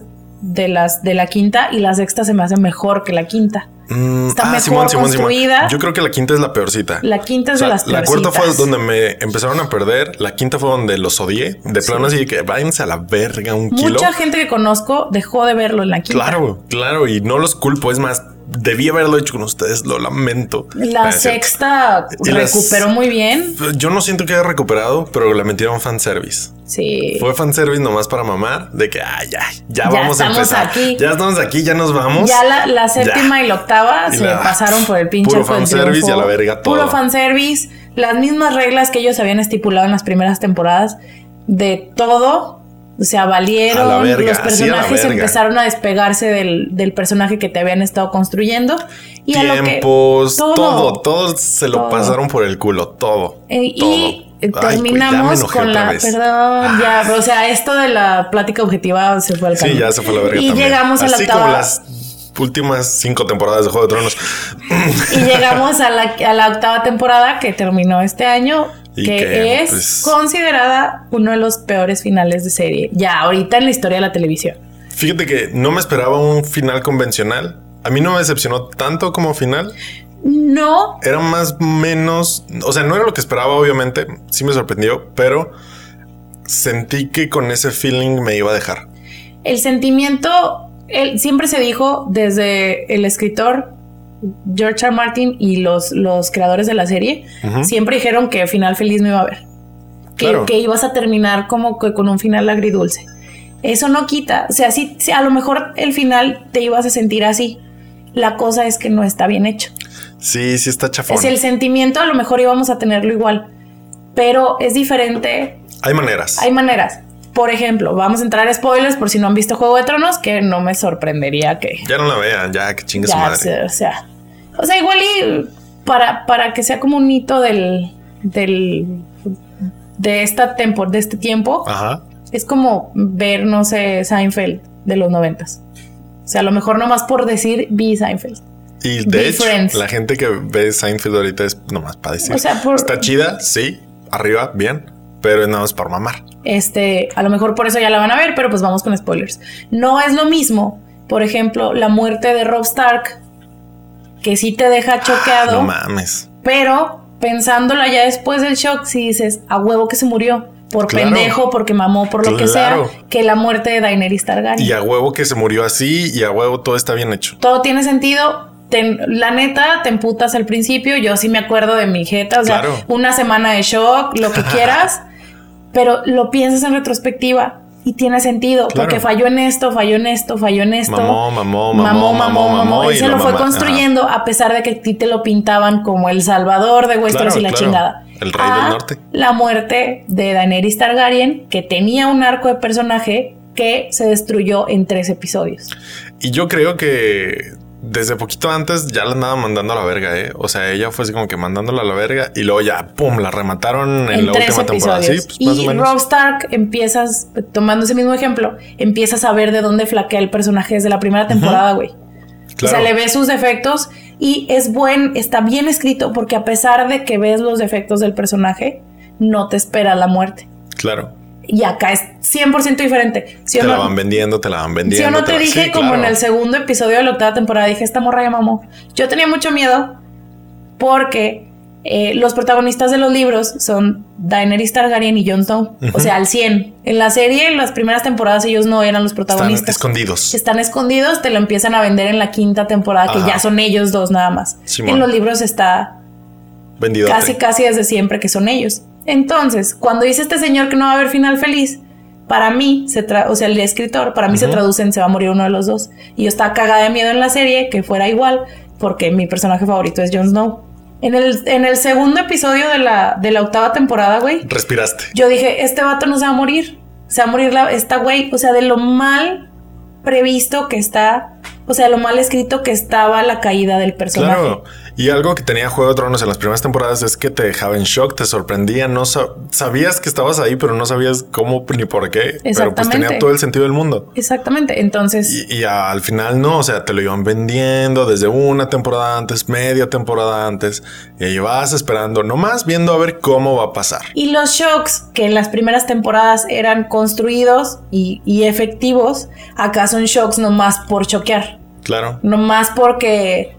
de las de la quinta y la sexta se me hace mejor que la quinta. Mm, está mejor construida. Yo creo que la quinta es la peorcita. La quinta es O sea, de las la cuarta fue peorcitas. donde me empezaron a perder. La quinta fue donde los odié. De plano así que váyanse a la verga un kilo. Mucha gente que conozco dejó de verlo en la quinta. Claro, claro, y no los culpo. Es más, debí haberlo hecho con ustedes, lo lamento. La sexta Y las- recuperó muy bien. Yo no siento que haya recuperado, pero le metieron fanservice. Sí. Fue fanservice nomás para mamar, de que ay, ya, ya, Ya vamos a empezar. aquí. Ya estamos aquí, ya nos vamos. Ya la, la séptima Ya. y la octava Y se la- pasaron por el pinche puro fanservice y a la verga todo. Puro fanservice. Las mismas reglas que ellos habían estipulado en las primeras temporadas de todo. O sea, A valieron. verga, los a personajes empezaron a despegarse del, del personaje que te habían estado construyendo. Y a lo que- Tiempos, todo, todo, se lo todo. pasaron por el culo, todo. Eh, todo. y terminamos con la. Ah. Perdón, ya. O sea, esto de la plática objetiva se fue al Sí, caño. ya se fue a la verga Y también. llegamos a la octava. como las últimas cinco temporadas de Juego de Tronos. Y llegamos a la, a la octava temporada que terminó este año, Y que, que, es pues- considerada uno de los peores finales de serie. Ya, ahorita en la historia de la televisión. Fíjate que no me esperaba un final convencional. A mí no me decepcionó tanto como final. No, Era más menos, o sea, no era lo que esperaba, obviamente. Sí me sorprendió, pero sentí que con ese feeling me iba a dejar. el sentimiento, él, siempre se dijo desde el escritor George R. Martin y los, los creadores de la serie, siempre dijeron que final feliz no iba a haber. Que, Claro. que ibas a terminar como que con un final agridulce. Eso no quita. O sea, sí, sí, a lo mejor el final te ibas a sentir así. La cosa es que no está bien hecho. Sí, sí está chafón. Es el sentimiento, a lo mejor íbamos a tenerlo igual, pero es diferente. Hay maneras. Hay maneras. Por ejemplo, vamos a entrar a spoilers por si no han visto Juego de Tronos, que no me sorprendería que Ya no la vean, ya que chingue su madre. o sea, O sea, igual y para, para que sea como un hito del, del de esta tempo, de este tiempo, Ajá. es como ver, no sé, Seinfeld de los noventas. O sea, a lo mejor nomás por decir vi Seinfeld. Y de hecho, friends. la gente que ve Seinfeld ahorita es nomás para decir. O sea, por- Está chida, sí, arriba, bien, pero es nada más por mamar. Este, a lo mejor por eso ya la van a ver, pero pues vamos con spoilers. No es lo mismo, por ejemplo, la muerte de Rob Stark, que sí te deja choqueado, No mames. pero pensándola ya después del shock, si dices, a huevo que se murió, por Claro. pendejo, porque mamó, por lo que sea, que la muerte de Daenerys Targaryen. Y a huevo que se murió así y a huevo todo está bien hecho. Todo tiene sentido. Te- la neta, te emputas al principio. Yo sí me acuerdo de mi jeta. O sea, Claro. una semana de shock, lo que quieras. pero lo piensas en retrospectiva y tiene sentido. Claro. Porque falló en esto, falló en esto, falló en esto. Mamó, mamó, mamó, mamó, mamó, Él y se lo lo fue construyendo a pesar de que a ti te lo pintaban como el salvador de Westeros Claro, y la claro. chingada. El rey del A norte. La muerte de Daenerys Targaryen, que tenía un arco de personaje que se destruyó en tres episodios. Y yo creo que desde poquito antes ya la andaba mandando a la verga, ¿eh? O sea, ella fue así como que mandándola a la verga y luego ya, pum, la remataron en, en la tres última temporada. Sí, pues más o y menos. Rob Stark empiezas, tomando ese mismo ejemplo, empiezas a ver de dónde flaquea el personaje desde la primera temporada, güey. O Claro. sea, le ves sus defectos y es buen, está bien escrito porque a pesar de que ves los defectos del personaje, no te espera la muerte. Claro. Y acá es 100% diferente. ¿Sí te no? la van vendiendo, te la van Si vendiendo. yo no te dije sí, como claro. en el segundo episodio de la octava temporada, dije, esta morra ya mamó. Yo tenía mucho miedo porque eh, los protagonistas de los libros son Daenerys Targaryen y Jon Snow. O sea, al 100. En la serie, en las primeras temporadas, ellos no eran los Están protagonistas. escondidos. Están escondidos, te lo empiezan a vender en la quinta temporada, que ya son ellos dos nada más. Simón. En los libros está Vendido. casi, casi desde siempre que son ellos. Entonces, cuando dice este señor que no va a haber final feliz, para mí, se tra o sea, el escritor, para mí se traduce en se va a morir uno de los dos. Y yo estaba cagada de miedo en la serie que fuera igual, porque mi personaje favorito es Jon Snow. En el, en el segundo episodio de la, de la octava temporada, güey, Respiraste. yo dije, este vato no se va a morir. Se va a morir la, esta güey. O sea, de lo mal previsto que está, o sea, lo mal escrito que estaba la caída del personaje. Claro. Y algo que tenía Juego de Tronos en las primeras temporadas es que te dejaba en shock, te sorprendía, no sa- sabías que estabas ahí, pero no sabías cómo ni por qué. Pero pues Exactamente. tenía todo el sentido del mundo. Exactamente. Entonces, Y, y al final no, o sea, te lo iban vendiendo desde una temporada antes, media temporada antes, y ahí vas esperando, nomás viendo a ver cómo va a pasar. Y los shocks que en las primeras temporadas eran construidos y, y efectivos, acá son shocks nomás por choquear. Claro. Nomás porque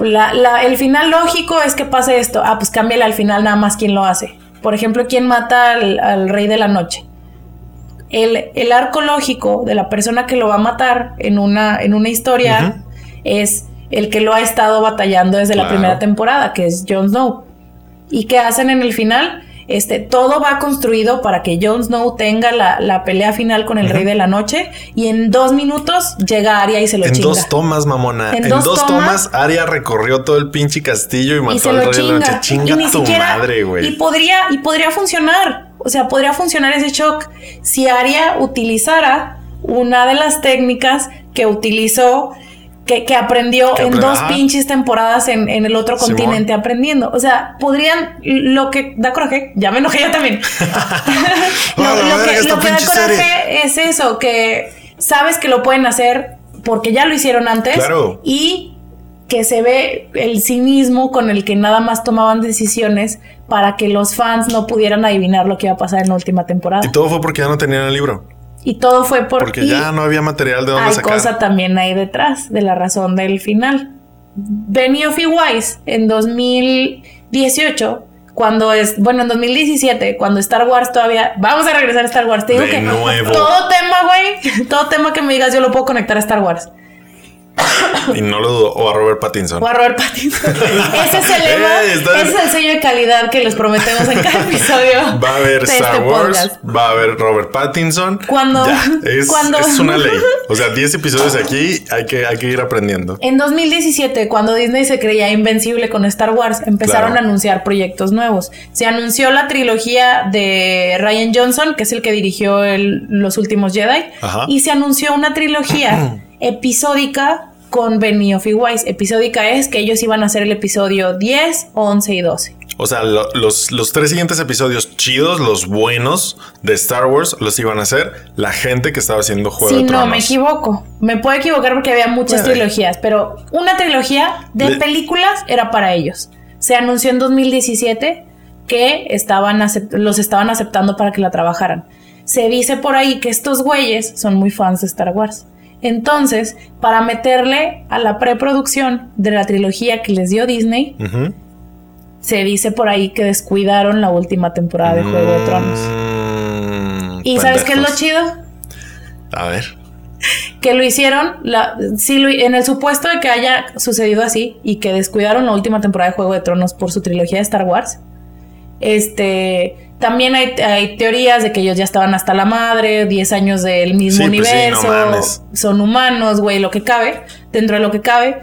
la- la- el final lógico es que pase esto. Ah, pues cámbiale al final nada más quién lo hace. Por ejemplo, quién mata al, al rey de la noche. El, el arco lógico de la persona que lo va a matar en una, en una historia es el que lo ha estado batallando desde la primera temporada, que es Jon Snow. ¿Y qué hacen en el final? Este, todo va construido para que Jon Snow tenga la, la pelea final con el Rey de la Noche y en dos minutos llega Arya y se lo En chinga. dos tomas, mamona. En En, dos dos, tomas, tomas, Arya recorrió todo el pinche castillo y y mató se al rey de la noche. Chinga y tu siquiera, madre, y güey. podría, y podría funcionar. O sea, podría funcionar ese shock si Arya utilizara una de las técnicas que utilizó, que, que aprendió Que en dos pinches temporadas en, en el otro Simón. continente aprendiendo. O sea, podrían, lo que da coraje, ya me enojé yo también. lo, que, esta lo que da coraje serie. es eso, que sabes que lo pueden hacer porque ya lo hicieron antes Claro. y que se ve el cinismo con el que nada más tomaban decisiones para que los fans no pudieran adivinar lo que iba a pasar en la última temporada. Y todo fue porque ya no tenían el libro. Y todo fue por Porque ya no había material de dónde hay sacar. cosa también ahí detrás de la razón del final. Benioff y Weiss en 2018, cuando es, bueno, en 2017, cuando Star Wars todavía, vamos a regresar a Star Wars, te digo De que nuevo. todo tema, güey, todo tema que me digas yo lo puedo conectar a Star Wars. Y no lo dudo. O a Robert Pattinson. O a Robert Pattinson. Ese es el lema, Eh, está- ese es el sello de calidad que les prometemos en cada episodio. Va a haber de Star este Wars, podcast. va a haber Robert Pattinson. Cuando- Ya, es, cuando- es una ley. O sea, 10 episodios aquí, hay que, hay que ir aprendiendo. En 2017, cuando Disney se creía invencible con Star Wars, empezaron Claro. a anunciar proyectos nuevos. Se anunció la trilogía de Ryan Johnson, que es el que dirigió el- Los Últimos Jedi, Ajá. y se anunció una trilogía episódica con Benioff y Weiss. Episódica es que ellos iban a hacer el episodio 10, 11 y 12. O sea, lo- los, los tres siguientes episodios chidos, los buenos de Star Wars, los iban a hacer la gente que estaba haciendo Juego Sí, de no, me equivoco. Me puedo equivocar porque había muchas Puede. trilogías, pero una trilogía de Le- películas era para ellos. Se anunció en 2017 que estaban los estaban aceptando para que la trabajaran. Se dice por ahí que estos güeyes son muy fans de Star Wars. Entonces, para meterle a la preproducción de la trilogía que les dio Disney, se dice por ahí que descuidaron la última temporada de Juego de Tronos. Mm, ¿Y sabes qué es lo chido? A ver. que lo hicieron, la, sí, lo- en el supuesto de que haya sucedido así y que descuidaron la última temporada de Juego de Tronos por su trilogía de Star Wars. Este, también hay, hay teorías de que ellos ya estaban hasta la madre, 10 años del mismo Sí, pues sí, no universo, son humanos, güey, lo que cabe, dentro de lo que cabe.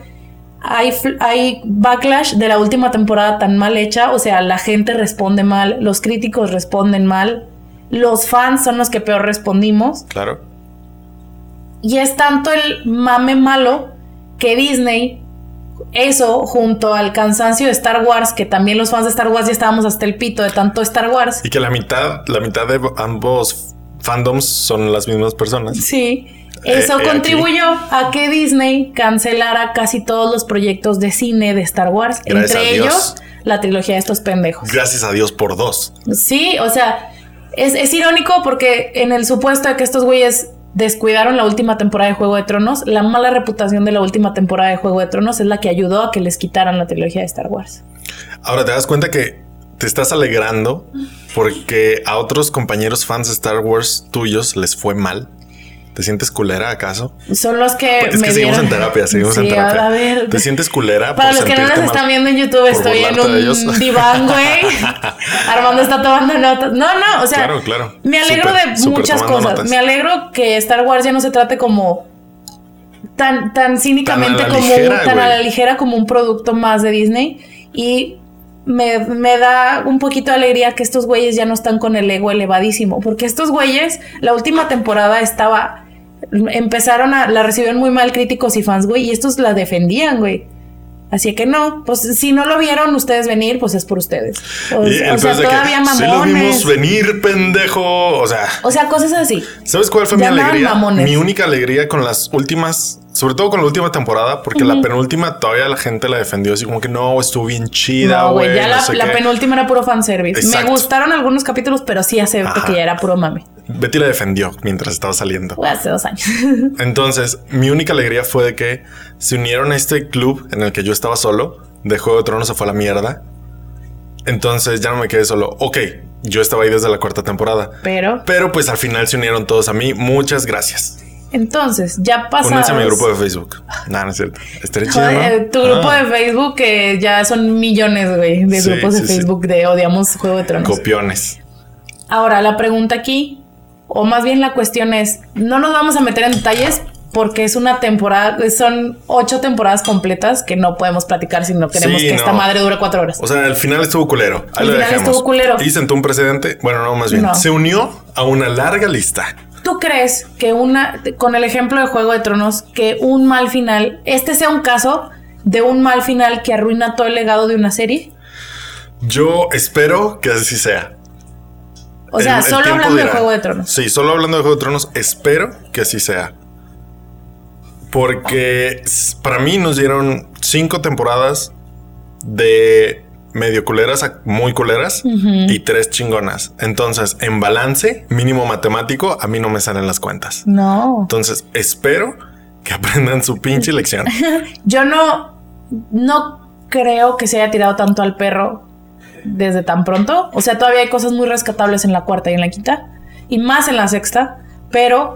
Hay, hay backlash de la última temporada tan mal hecha, o sea, la gente responde mal, los críticos responden mal, los fans son los que peor respondimos. Claro. Y es tanto el mame malo que Disney, eso junto al cansancio de Star Wars, que también los fans de Star Wars ya estábamos hasta el pito de tanto Star Wars. Y que la mitad, la mitad de ambos fandoms son las mismas personas. Sí. Eso Eh, eh, contribuyó a que Disney cancelara casi todos los proyectos de cine de Star Wars, Gracias entre ellos la trilogía de estos pendejos. Gracias a Dios por dos. Sí, o sea, es, es irónico porque en el supuesto de que estos güeyes descuidaron la última temporada de Juego de Tronos, la mala reputación de la última temporada de Juego de Tronos es la que ayudó a que les quitaran la trilogía de Star Wars. Ahora te das cuenta que te estás alegrando porque a otros compañeros fans de Star Wars tuyos les fue mal. ¿Te sientes culera acaso? Son los que Es me que seguimos en terapia, seguimos en terapia. A ver, ¿Te sientes culera? para los que no nos están viendo en YouTube, estoy en un diván, güey. Armando está tomando notas. No, no, o sea, Claro, claro. me alegro de muchas cosas. notas. Me alegro que Star Wars ya no se trate como tan, tan cínicamente Tan como ligera, un- tan a la ligera como un producto más de Disney. Y me, me da un poquito de alegría que estos güeyes ya no están con el ego elevadísimo. Porque estos güeyes, la última temporada estaba. Empezaron a. La recibieron muy mal críticos y fans, güey. Y estos la defendían, güey. Así que no, pues si no lo vieron ustedes venir, pues es por ustedes. O, Y o sea, todavía "Sí lo mamones. vimos venir, pendejo. O sea, O sea, cosas así. ¿sabes cuál fue mi alegría? mamones. Mi única alegría con las últimas, sobre todo con la última temporada, porque la penúltima todavía la gente la defendió así como que no, estuvo bien chida, No, güey. güey, ya no la, sé la qué". penúltima era puro fanservice. Me gustaron algunos capítulos, pero sí acepto Ajá. que ya era puro mame. Betty la defendió mientras estaba saliendo. Fue hace dos años. Entonces, mi única alegría fue de que se unieron a este club en el que yo estaba solo. De Juego de Tronos se fue a la mierda. Entonces ya no me quedé solo. Ok, yo estaba ahí desde la cuarta temporada. pero, Pero pues al final se unieron todos a mí. Muchas gracias. Entonces, ya pasados... Únanse a mi grupo de Facebook. No, no es cierto. Estaría chido, Joder, ¿no? Tu grupo Ah, de Facebook, que ya son millones, güey, de Sí, grupos de sí, sí. Facebook de Odiamos Juego de Tronos. Copiones. Ahora, la pregunta aquí, o más bien la cuestión es, no nos vamos a meter en detalles porque es una temporada, son ocho temporadas completas que no podemos platicar si no queremos que esta madre dure cuatro horas. O sea, el final estuvo culero. Ahí El lo final dejamos. estuvo culero. Y sentó un precedente. Bueno, no, más bien. Se unió a una larga lista. ¿Tú crees que una, con el ejemplo de Juego de Tronos, que un mal final, este sea un caso de un mal final que arruina todo el legado de una serie? Yo espero que así sea. O sea, El- solo hablando de. Juego de Tronos. Sí, solo hablando de Juego de Tronos, espero que así sea. Porque para mí nos dieron cinco temporadas de medio culeras a muy culeras y tres chingonas. Entonces, en balance mínimo matemático, a mí no me salen las cuentas. No. Entonces, espero que aprendan su pinche lección. Yo no, no creo que se haya tirado tanto al perro desde tan pronto. O sea, todavía hay cosas muy rescatables en la cuarta y en la quinta. Y más en la sexta. Pero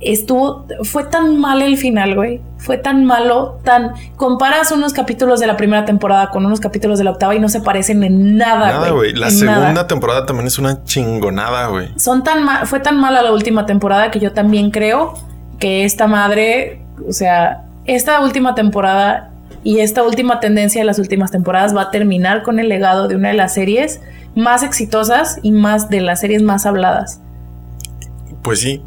estuvo, fue tan mal el final, güey. Fue tan malo, tan... Comparas unos capítulos de la primera temporada con unos capítulos de la octava y no se parecen en nada, Nada, güey. La En segunda nada. temporada también es una chingonada, güey. Son tan ma- fue tan mala la última temporada que yo también creo que esta madre, o sea, esta última temporada y esta última tendencia de las últimas temporadas va a terminar con el legado de una de las series más exitosas y más de las series más habladas. Pues sí.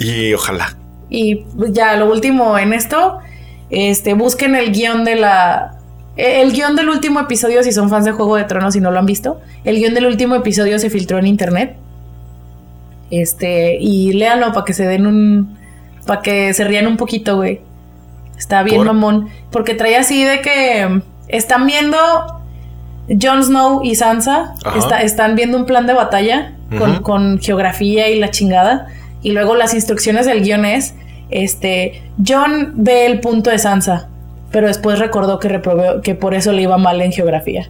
Y ojalá. Y ya lo último en esto, Este, busquen el guion de la. El guion del último episodio, si son fans de Juego de Tronos y no lo han visto, el guion del último episodio se filtró en internet. Este, y léanlo para que se den un. para que se rían un poquito, güey. Está bien, ¿Por? mamón. Porque trae así de que están viendo Jon Snow y Sansa. Está- están viendo un plan de batalla con, con geografía y la chingada. Y luego las instrucciones del guion es: este, Jon ve el punto de Sansa. Pero después recordó que reprobó, que por eso le iba mal en geografía.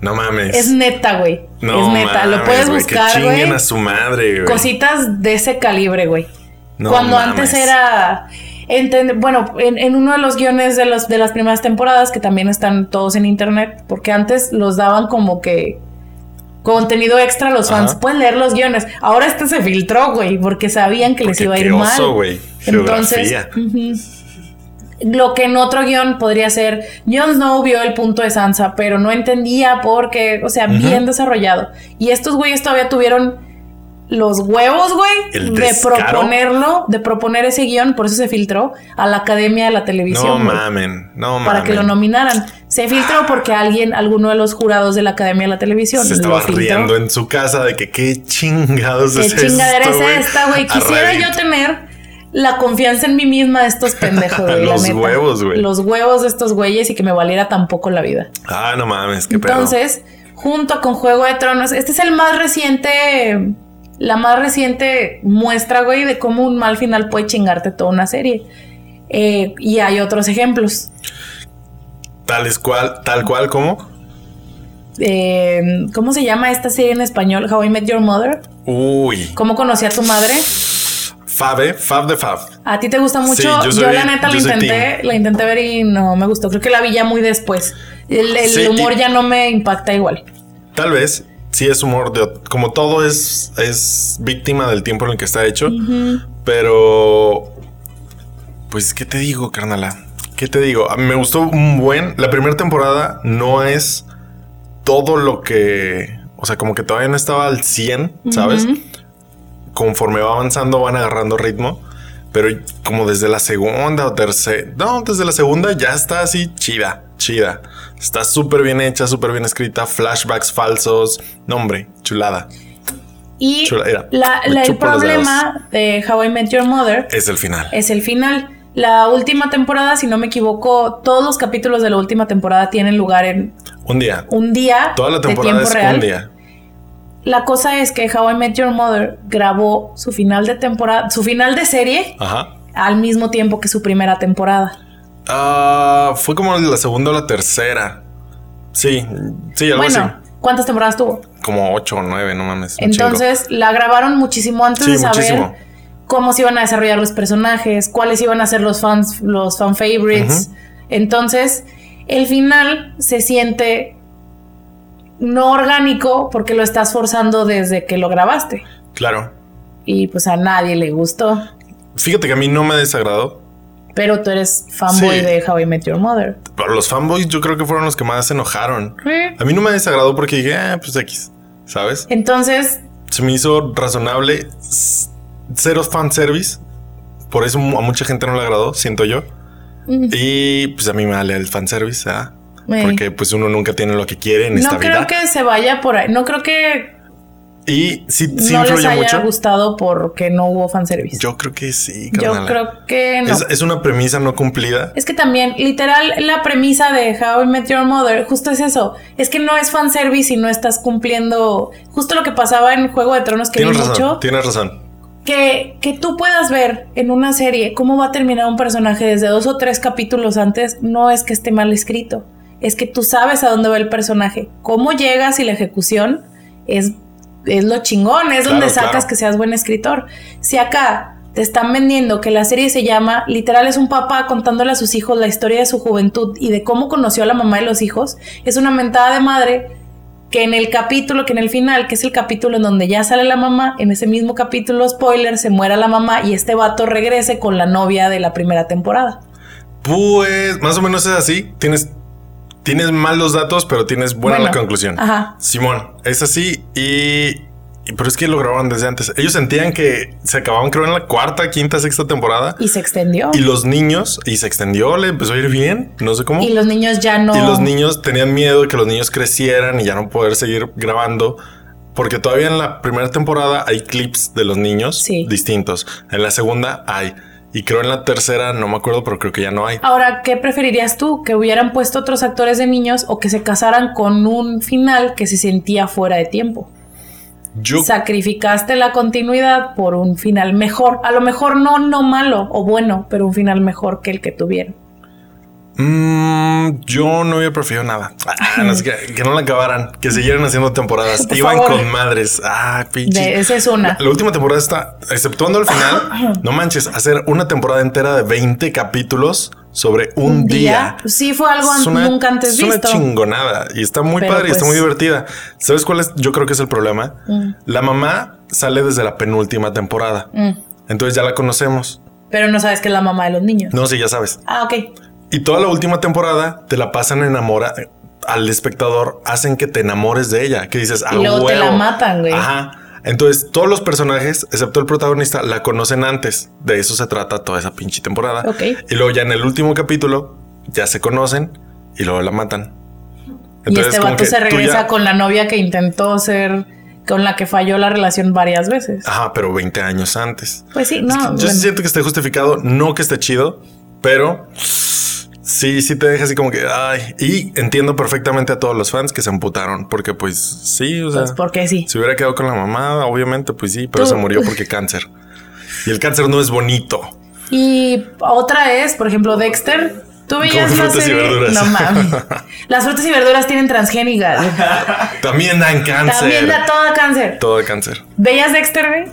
No mames. Es neta, güey. no es neta. Lo puedes buscar, güey. a su madre, güey. Cositas de ese calibre, güey. No Cuando mames. antes era. bueno, en, en uno de los guiones de, los, de las primeras temporadas, que también están todos en internet, porque antes los daban como que contenido extra los fans. Ajá. Pueden leer los guiones. Ahora este se filtró, güey, porque sabían que les Porque iba a ir mal. oso, güey. Entonces, lo que en otro guion podría ser, Jon Snow vio el punto de Sansa, pero no entendía por qué, o sea, bien desarrollado. Y estos güeyes todavía tuvieron los huevos, güey, de proponerlo, de proponer ese guion, por eso se filtró a la Academia de la No Televisión. güey, mamen, no mamen. para que lo nominaran. Se filtró porque alguien, alguno de los jurados de la Academia de la Televisión, Se estaba filtró. riendo en su casa de que qué chingados ¿Qué es chingadera esto, es esta, güey? Quisiera yo tener la confianza en mí misma de estos pendejos, güey. la Los neta. huevos, güey. Los huevos de estos güeyes y que me valiera tampoco la vida. Ah, no mames, qué pedo. Entonces, junto con Juego de Tronos, este es el más reciente, la más reciente muestra, güey, de cómo un mal final puede chingarte toda una serie. Eh, y hay otros ejemplos. Tal es cual, tal cual como. Eh, ¿Cómo se llama esta serie en español? How I Met Your Mother. Uy, ¿Cómo conocí a tu madre? Fab, ¿eh? Fab de Fab. ¿A ti te gusta mucho? Sí, yo soy- la neta la yo soy intenté, la intenté ver y no me gustó. Creo que la vi ya muy después. El, el Sí, humor ya no me impacta igual. Tal vez sí es humor de como todo es es víctima del tiempo en el que está hecho, pero pues qué te digo, carnala. ¿Qué te digo? A mí me gustó un buen. La primera temporada no es todo lo que, o sea, como que todavía no estaba al 100, ¿sabes? Conforme va avanzando van agarrando ritmo, pero como desde la segunda o tercera, no, desde la segunda ya está así chida, chida. Está súper bien hecha, súper bien escrita, flashbacks falsos, no hombre, chulada. Y la- la- el problema de How I Met Your Mother Es el final. es el final. La última temporada, si no me equivoco, todos los capítulos de la última temporada tienen lugar en Un día. un día Toda la temporada es real. un día. La cosa es que How I Met Your Mother grabó su final de temporada, su final de serie Ajá. al mismo tiempo que su primera temporada. Ah, fue como la segunda o la tercera. Sí, sí, algo Bueno, así. ¿cuántas temporadas tuvo? Como ocho o nueve, no mames. chingo. Entonces la grabaron muchísimo antes Sí, de saber muchísimo. cómo se iban a desarrollar los personajes, cuáles iban a ser los fans, los fan favorites. Entonces, el final se siente no orgánico porque lo estás forzando desde que lo grabaste. Claro. Y pues a nadie le gustó. Fíjate que a mí no me desagradó. Pero tú eres fanboy Sí. de How I Met Your Mother. Pero los fanboys yo creo que fueron los que más se enojaron. Mm. A mí no me desagradó porque dije, ah, pues X, ¿sabes? Entonces, Se me hizo razonable. Cero fanservice. Por eso a mucha gente no le agradó, siento yo. Y pues a mí me vale el fanservice, ¿ah? Eh. Porque pues uno nunca tiene lo que quiere en esta no creo vida. que se vaya por ahí. No creo que Y sí, sí no les haya mucho. gustado porque no hubo fanservice. Yo creo que sí, Yo carnala. creo que no. es, es una premisa no cumplida. Es que también, literal, la premisa de How I Met Your Mother, justo es eso. Es que no es fanservice y no estás cumpliendo justo lo que pasaba en Juego de Tronos que vi Tienes razón, mucho. tienes razón. Que, que tú puedas ver en una serie cómo va a terminar un personaje desde dos o tres capítulos antes, no es que esté mal escrito. Es que tú sabes a dónde va el personaje. Cómo llegas y la ejecución es, es lo chingón, es donde sacas claro. que seas buen escritor. Si acá te están vendiendo que la serie se llama, literal es un papá contándole a sus hijos la historia de su juventud y de cómo conoció a la mamá de los hijos, es una mentada de madre que en el capítulo, que en el final, que es el capítulo en donde ya sale la mamá, en ese mismo capítulo, spoiler, se muera la mamá y este vato regrese con la novia de la primera temporada. Pues más o menos es así. Tienes, tienes mal los datos, pero tienes buena Bueno, la conclusión. ajá. Simón, es así. Y y- Pero es que lo grababan desde antes. Ellos sentían que se acababan, creo, en la cuarta, quinta, sexta temporada. Y se extendió. Y los niños, y se extendió, le empezó a ir bien. No sé cómo. Y los niños ya no. Y los niños tenían miedo de que los niños crecieran y ya no poder seguir grabando. Porque todavía en la primera temporada hay clips de los niños Sí. distintos. En la segunda hay. Y creo en la tercera, no me acuerdo, pero creo que ya no hay. Ahora, ¿qué preferirías tú? ¿Que hubieran puesto otros actores de niños o que se casaran con un final que se sentía fuera de tiempo? Yo Sacrificaste la continuidad por un final mejor. A lo mejor no, no malo o bueno, pero un final mejor que el que tuvieron. Mm, yo no hubiera preferido nada. Ah, no, que, que no la acabaran, que siguieran haciendo temporadas. Por Iban favor. con madres. Ah, pinche. Esa es una. La, la última temporada está, exceptuando el final, no manches, hacer una temporada entera de 20 capítulos sobre un, día. Sí, fue algo Es an- una- nunca antes es una visto. chingonada y está muy Pero padre y está pues- muy divertida. ¿Sabes cuál es? Yo creo que es el problema. Mm. La mamá sale desde la penúltima temporada. Entonces ya la conocemos. Pero no sabes que es la mamá de los niños. No, sí, ya sabes. Ah, ok. Y toda la última temporada te la pasan enamora al espectador, hacen que te enamores de ella, que dices, ah, Y luego te huevo". la matan, güey. Ajá. Entonces, todos los personajes, excepto el protagonista, la conocen antes. De eso se trata toda esa pinche temporada. Ok. Y luego ya en el último capítulo, ya se conocen y luego la matan. y este vato se regresa ya- con la novia que intentó ser, con la que falló la relación varias veces. Ajá, pero 20 años antes. Pues sí, Es que no. yo bueno. siento que esté justificado, no que esté chido, pero sí, sí te deja así como que, ay, y entiendo perfectamente a todos los fans que se amputaron, porque pues sí, o sea, Pues porque sí. si hubiera quedado con la mamá, obviamente, pues sí, pero Tú- se murió porque cáncer. Y el cáncer no es bonito. Y otra es, por ejemplo, Dexter. Tú veías la frutas y serie. verduras. No mames. Las frutas y verduras tienen transgénicas. También dan cáncer. También da todo cáncer. Todo de cáncer. ¿Veías Dexter, güey?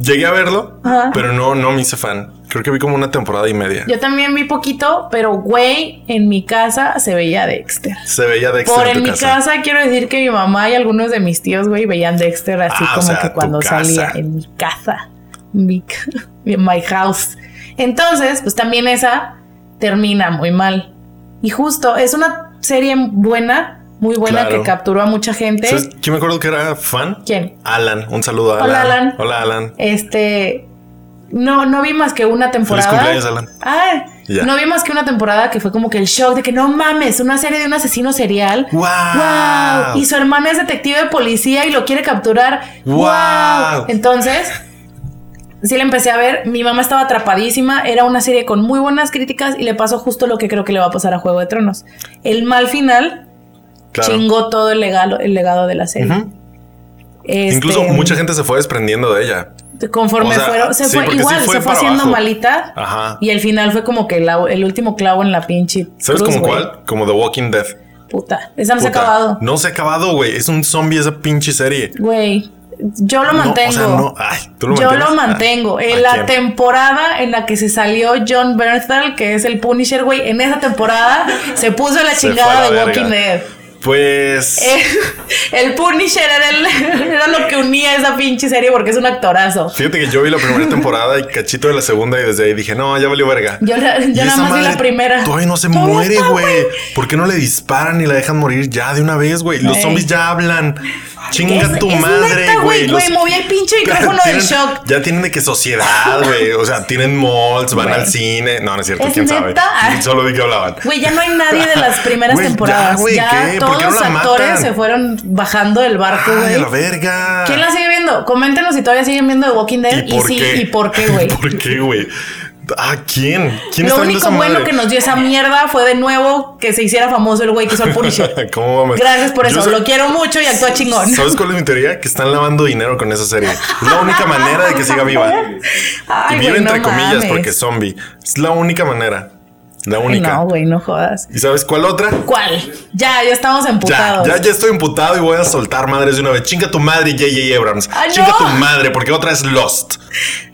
Llegué a verlo, Ajá. pero no, no me hice fan. Creo que vi como una temporada y media. Yo también vi poquito, pero güey, en mi casa se veía Dexter. Se veía Dexter Por en tu mi casa. casa. quiero decir que mi mamá y algunos de mis tíos, güey, veían Dexter así Ah, o como sea, que cuando casa. salía en mi casa. Mi, my house. Entonces, pues también esa termina muy mal. Y justo, es una serie buena, muy buena Claro. que capturó a mucha gente. ¿Sabes quién me acuerdo que era fan? ¿Quién? Alan. Un saludo a Alan. Hola, Alan. Hola, Alan. Este. No, no vi más que una temporada. cumpleaños, Alan. Ah, Ya. no vi más que una temporada que fue como que el shock de que no mames, una serie de un asesino serial. ¡Guau! ¡Wow! Y su hermana es detective de policía y lo quiere capturar. ¡Wow! Entonces, sí la empecé a ver. Mi mamá estaba atrapadísima. Era una serie con muy buenas críticas y le pasó justo lo que creo que le va a pasar a Juego de Tronos. El mal final Claro. chingó todo el legado, el legado de la serie. Este, Incluso mucha gente se fue desprendiendo de ella. Conforme O sea, fueron, se sí, fue igual, sí fue se fue haciendo abajo. malita. Ajá. Y el final fue como que la- el último clavo en la pinche. ¿Sabes cruz, como cuál? Como The Walking Dead. Puta, esa no se ha acabado. No se ha acabado, güey. Es un zombie esa pinche serie. Güey, yo lo No, mantengo. o sea, no. Ay, ¿tú lo yo mantienes? lo mantengo. Ay, en ¿a la quién? temporada en la que se salió John Bernthal, que es el Punisher, güey, en esa temporada se puso la chingada de. Walking Dead. Pues. Eh, el Punisher era, el- era lo que unía esa pinche serie porque es un actorazo. Fíjate que yo vi la primera temporada y cachito de la segunda y desde ahí dije, no, ya valió verga. Yo, la- yo nada más vi la primera. Todavía no se Todavía muere, güey. ¿Por qué no le disparan y la dejan morir ya de una vez, güey? Los zombies ya hablan. Chinga Es- tu es madre, neta, güey. güey. Movía el pinche micrófono del Tienen- shock. Ya tienen de que sociedad, güey. O sea, tienen malls, van Güey. al cine. No, no es cierto, ¿Es quién sabe. neta? Ah. Solo vi que hablaban. Güey, ya no hay nadie de las primeras Güey, ya, temporadas. güey, Ya, ¿qué? ¿Por todos no los actores matan? se fueron bajando del barco, Ay, güey. la verga. ¿Quién la sigue viendo? Coméntenos si todavía siguen viendo The Walking Dead. ¿Y por sí, qué? y por qué, güey. ¿Por qué, güey? ¿A quién? ¿Quién Lo está único esa bueno madre? que nos dio esa mierda fue de nuevo que se hiciera famoso el güey que hizo el Punisher. ¿Cómo mames? Gracias por Yo eso. sé- Lo quiero mucho y actúa chingón. ¿Sabes cuál es mi teoría? Que están lavando dinero con esa serie. Es la única manera de que siga viva. Ay, y vive entre comillas mames. porque zombie. Es la única manera. La Ay, única. No, güey, no jodas. ¿Y sabes cuál otra? ¿Cuál? Ya, ya estamos Ya, emputados. ya, ya estoy emputado y voy a soltar madres de una vez. Chinga tu madre, J.J. Abrams. Ay, Chinga no. tu madre, porque otra es Lost.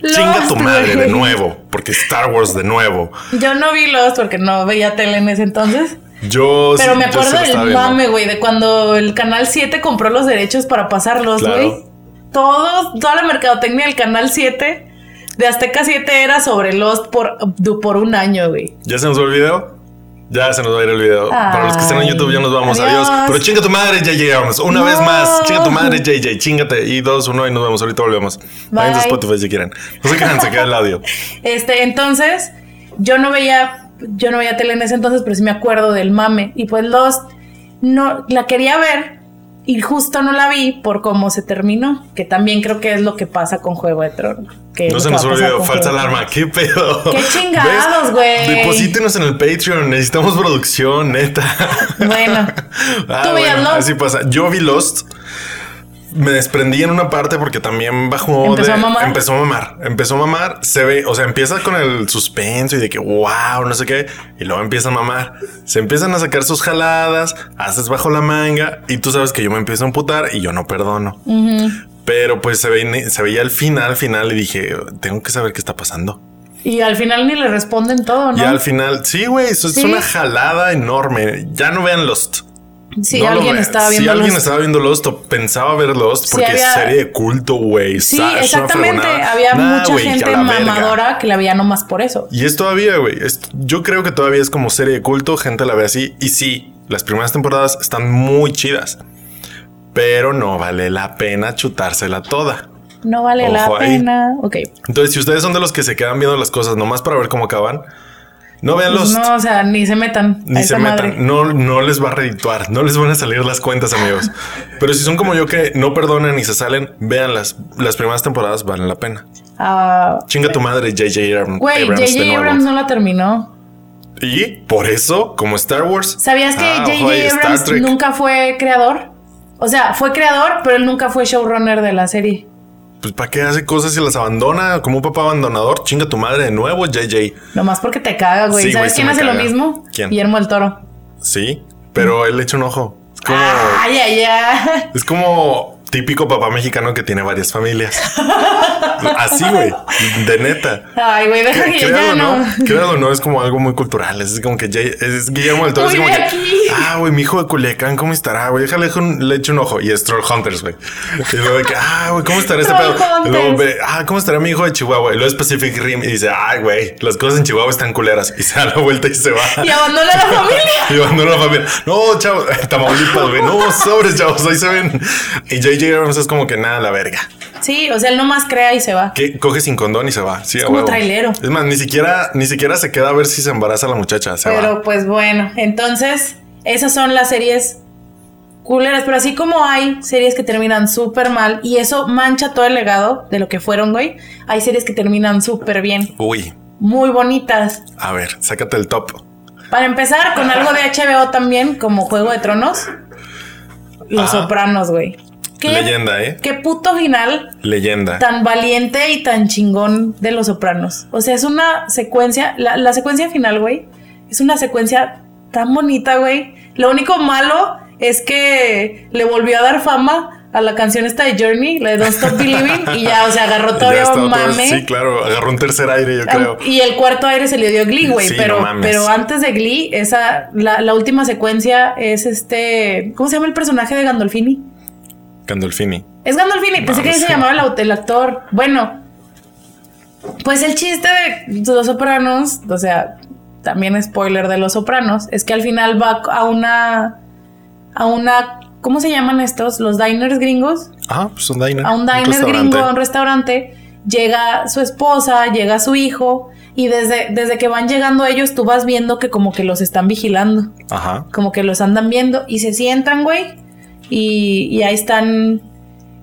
Lost, Chinga tu madre de nuevo, porque Star Wars de nuevo. Yo no vi Lost porque no veía tele en ese entonces. Yo Pero sí- me acuerdo del mame, güey, de cuando el Canal 7 compró los derechos para pasarlos, Claro. güey. Todos, toda la mercadotecnia del Canal 7 de Azteca 7 era sobre Lost por, por un año, güey. ¿Ya se nos fue el video? Ya se nos va a ir el video. Para los que estén en YouTube ya nos vamos. Adiós. adiós. Pero chinga tu madre, ya llegamos. Una No. vez más. Chinga tu madre, JJ. Chingate. Y dos, uno y nos vemos. Ahorita volvemos. Vayan a. Spotify si quieren. No se quedan, se queda el audio. Este, entonces, yo no veía, yo no veía tele en ese entonces, pero sí me acuerdo del mame. Y pues Lost, no, la quería ver y justo no la vi por cómo se terminó, que también creo que es lo que pasa con Juego de Tronos. que No se nos olvidó. Falsa alarma. ¿Qué pedo? Qué chingados, güey. Deposítenos en el Patreon. Necesitamos producción, neta. Bueno, Ah, tú bueno, así pasa. Yo vi Lost. Me desprendí en una parte porque también bajó ¿Empezó de- a mamar? empezó a mamar, empezó a mamar, se ve, o sea, empieza con el suspenso y de que wow, no sé qué, y luego empieza a mamar. Se empiezan a sacar sus jaladas, haces bajo la manga y tú sabes que yo me empiezo a emputar y yo no perdono. Pero pues se, ve, se veía el final, final y dije, tengo que saber qué está pasando. Y al final ni le responden todo, ¿no? Y al final, sí, güey, eso Sí. es una jalada enorme. Ya no vean Lost. Si No alguien estaba Si viendo alguien Lost. estaba viendo Lost o pensaba ver Lost Sí, porque había- es serie de culto, güey. Sí, exactamente. Había Nah, mucha gente verga. mamadora que la veía nomás por eso. Y es todavía, güey. Yo creo que todavía es como serie de culto. Gente la ve así. Y sí, las primeras temporadas están muy chidas. Pero no vale la pena chutársela toda. No vale la ahí. pena. Ok. Entonces, si ustedes son de los que se quedan viendo las cosas nomás para ver cómo acaban, no vean Pues Lost. no, o sea, ni se metan. Ni se metan, madre. no, no les va a redituar, no les van a salir las cuentas, amigos. Pero si son como yo que no perdonan y se salen, vean las, las primeras temporadas, valen la pena. Ah, Chinga tu madre, JJ Abrams. Güey, J.J. Abrams no la terminó. Y por eso, como Star Wars. ¿Sabías que Ah, J.J. Abrams nunca fue creador? O sea, fue creador, pero él nunca fue showrunner de la serie. Pues para qué hace cosas y las abandona como un papá abandonador. Chinga tu madre de nuevo, JJ. Nomás porque te caga, güey. Sí, ¿Sabes quién hace lo mismo? ¿Quién? Guillermo del Toro. Sí, pero él le echa un ojo. Es como, Ay, ay, ay. es como típico papá mexicano que tiene varias familias. Así, güey, de neta. Ay, güey, deja que ya no. no, créalo no, es como algo muy cultural. Es como que Jay- es Guillermo del Toro. Es como de que, aquí. ah, güey, mi hijo de Culiacán, ¿cómo estará, güey? Déjale le echo un ojo. Y es Troll Hunters, güey. Y luego de que, ah, güey, ¿cómo estará este pedo? Y luego ve, ah, ¿cómo estará mi hijo de Chihuahua? Y luego es Pacific Rim y dice, ay, güey, las cosas en Chihuahua están culeras. Y se da la vuelta y se va. Y abandona la familia. Y abandona la familia. No, chavos, Tamaulipas, güey. No, sobres, chavos, ahí se ven. Y J.J. Abrams es como que nada, la verga. Sí, o sea, él nomás crea y se va. Que coge sin condón y se va. Sí, a como trailero. Es más, ni siquiera, ni siquiera se queda a ver si se embaraza la muchacha. Se Pero va. pues bueno, entonces esas son las series culeras, pero así como hay series que terminan súper mal y eso mancha todo el legado de lo que fueron, güey, hay series que terminan súper bien, Uy, muy bonitas. a ver, sácate el top. Para empezar, con algo de HBO también, como Juego de Tronos, Los Ajá. Sopranos, güey. ¿Qué, Leyenda, ¿eh? qué puto final Leyenda. tan valiente y tan chingón de Los Sopranos. O sea, es una secuencia, la, la secuencia final, güey, es una secuencia tan bonita, güey. Lo único malo es que le volvió a dar fama a la canción esta de Journey, la de Don't Stop Believing, y ya, o sea, agarró todavía un mame. Sí, claro, agarró un tercer aire, yo creo. Y el cuarto aire se le dio Glee, güey. Sí, pero, no mames. pero antes de Glee, esa, la, la última secuencia es este. ¿Cómo se llama el personaje de Gandolfini? Gandolfini. Es Gandolfini, pensé que se llamaba el, actor. Bueno, pues el chiste de Los Sopranos, o sea, también spoiler de Los Sopranos, es que al final va a una. a una. ¿Cómo se llaman estos? Los diners gringos. Ah, pues un diner. A un diner gringo, a un restaurante. Llega su esposa, llega su hijo. Y desde, desde que van llegando ellos, tú vas viendo que como que los están vigilando. Ajá. Como que los andan viendo. Y se sientan, güey. Y, y ahí están.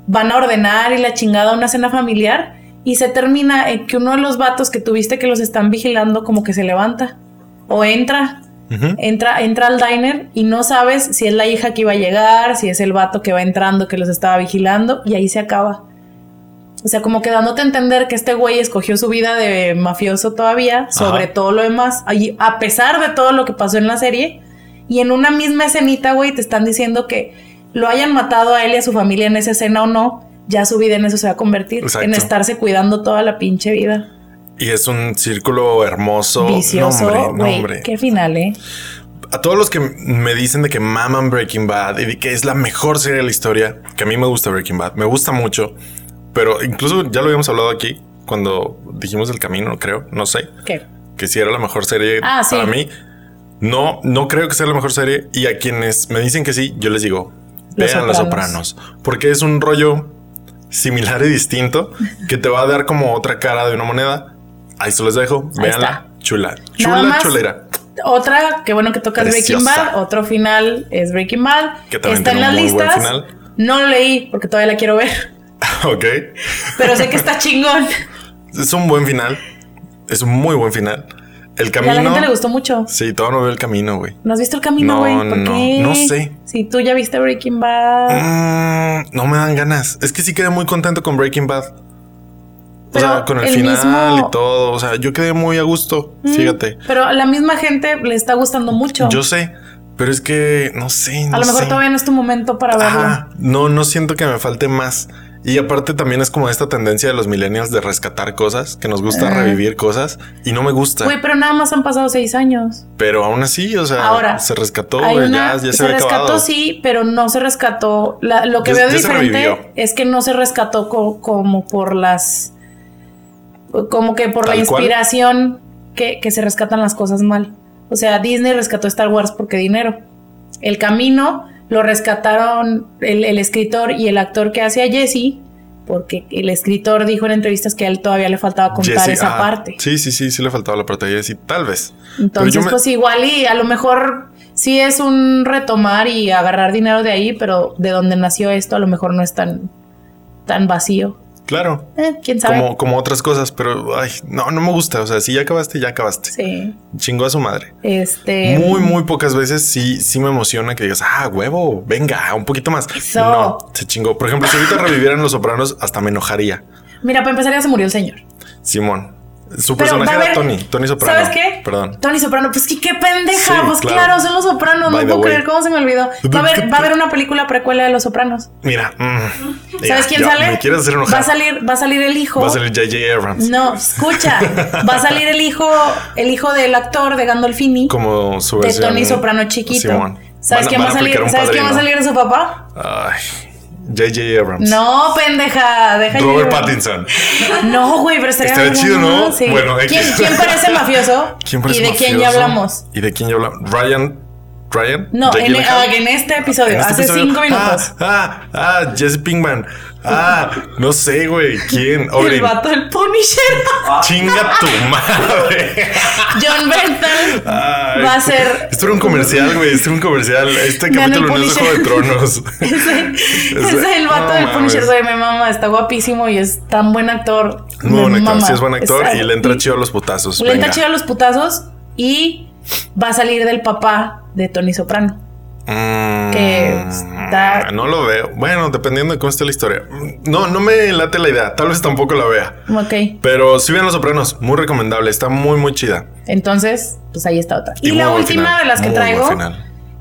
Van a ordenar y la chingada una cena familiar. Y se termina en que uno de los vatos que tuviste que los están vigilando, como que se levanta. O entra. Entra, entra al diner y no sabes si es la hija que iba a llegar, si es el vato que va entrando que los estaba vigilando. Y ahí se acaba. O sea, como que dándote a entender que este güey escogió su vida de mafioso todavía, sobre Ajá. todo lo demás, a pesar de todo lo que pasó en la serie. Y en una misma escenita, güey, te están diciendo que lo hayan matado a él y a su familia en esa escena o no, ya su vida en eso se va a convertir, Exacto. en estarse cuidando toda la pinche vida. Y es un círculo hermoso. Vicioso, No, hombre. Qué final, ¿eh? A todos los que me dicen de que maman Breaking Bad y de que es la mejor serie de la historia, que a mí me gusta Breaking Bad, me gusta mucho, pero incluso ya lo habíamos hablado aquí cuando dijimos el camino, creo, no sé, ¿Qué? que si era la mejor serie Ah, sí. para mí. No, no creo que sea la mejor serie. Y a quienes me dicen que sí, yo les digo, vean Los Sopranos. Porque es un rollo similar y distinto que te va a dar como otra cara de una moneda. Ahí se los dejo. Está. Chula. Chula, más. chulera. Otra, que bueno que tocas Breaking Preciosa. Bad. Otro final es Breaking Bad. Que también está en las listas. final. No lo leí porque todavía la quiero ver. ok. Pero sé que está chingón. Es un buen final. Es un muy buen final. El Y a camino. la gente le gustó mucho. Sí, todo no veo el camino, güey. ¿No has visto el camino, No, güey? ¿Por no, qué? no sé. Si tú ya viste Breaking Bad. Mm, no me dan ganas. Es que sí quedé muy contento con Breaking Bad. O sea, con el, el final mismo- y todo. O sea, yo quedé muy a gusto. Fíjate. Pero a la misma gente le está gustando mucho. Yo sé, pero es que no sé. No a lo mejor sé. todavía no es tu momento para verlo. No, no siento que me falte más. Y aparte también es como esta tendencia de los millennials de rescatar cosas, que nos gusta revivir cosas y no me gusta. Güey, pero nada más han pasado seis años. Pero aún así, o sea, Ahora, se rescató, una- ya, ya se, se rescató, acabado. sí, pero no se rescató. La- lo que Ya- veo ya diferente es que no se rescató co- como por las. Como que por la Tal inspiración que, que se rescatan las cosas mal. O sea, Disney rescató Star Wars porque dinero. El camino lo rescataron el, el escritor y el actor que hace a Jesse, porque el escritor dijo en entrevistas que a él todavía le faltaba contar esa ah, parte. Sí, sí, sí, sí le faltaba la parte de Jesse, tal vez. Entonces, me- pues igual y a lo mejor sí es un retomar y agarrar dinero de ahí, pero de donde nació esto a lo mejor no es tan, tan vacío. Claro. Eh, ¿Quién sabe? Como, como otras cosas, pero ay, no, no me gusta. O sea, si ya acabaste, ya acabaste. Sí. Chingó a su madre. Este. Muy, muy pocas veces sí, sí me emociona que digas, ah, huevo, venga, un poquito más. Eso. No, se chingó. Por ejemplo, si ahorita revivieran Los Sopranos, hasta me enojaría. Mira, para empezar ya se murió el señor. Simón. Su personaje va era Tony, Tony Soprano. ¿Sabes qué? Perdón. Tony Soprano, pues qué pendeja. Sí, pues claro. claro. son los sopranos. By no puedo creer cómo se me olvidó. Va a haber, va a haber una película precuela de los sopranos. Mira, mm, mira, ¿Sabes quién yo- sale? Me quieres hacer Va enojar. a salir, va a salir el hijo. Va a salir J.J. Abrams. No, escucha. Va a salir el hijo, el hijo del actor de Gandolfini. Como su de versión. Tony Soprano chiquito. Simón. ¿Sabes quién va a salir? ¿Sabes quién va a salir de su papá? Ay, J.J. Abrams. No, pendeja, deja Robert Pattinson. No, güey, pero estaría Estaría chido, ¿no? Sí. Bueno, ¿Quién, parece mafioso? ¿Quién parece ¿Y de quién ya hablamos? ¿Y de quién ya hablamos? Ryan. Ryan. No, en, Gyllenhaal? ah, en este episodio, En este hace episodio. cinco minutos. Ah, ah, ah, Jesse Pinkman. Ah, no sé, güey. ¿Quién? el vato del Punisher. Chinga tu madre. John Ay, va a ser. Esto era un comercial, güey. Esto era un comercial. Este capítulo no es de Juego de. Tronos. Ese- Es el vato No del. Punisher, güey, me mama, está guapísimo y es tan buen actor. Muy buen actor. Sí, es buen actor y le entra chido a los putazos. Le entra chido a los putazos y va a salir del papá de Tony Soprano. Mm, que está- No lo veo. Bueno, dependiendo de cómo esté la historia. No, no me late la idea. Tal vez tampoco la vea. Ok, Pero sí vean Los Sopranos. Muy recomendable. Está muy, muy chida. entonces, pues ahí está otra. Y la última final, de las que muy traigo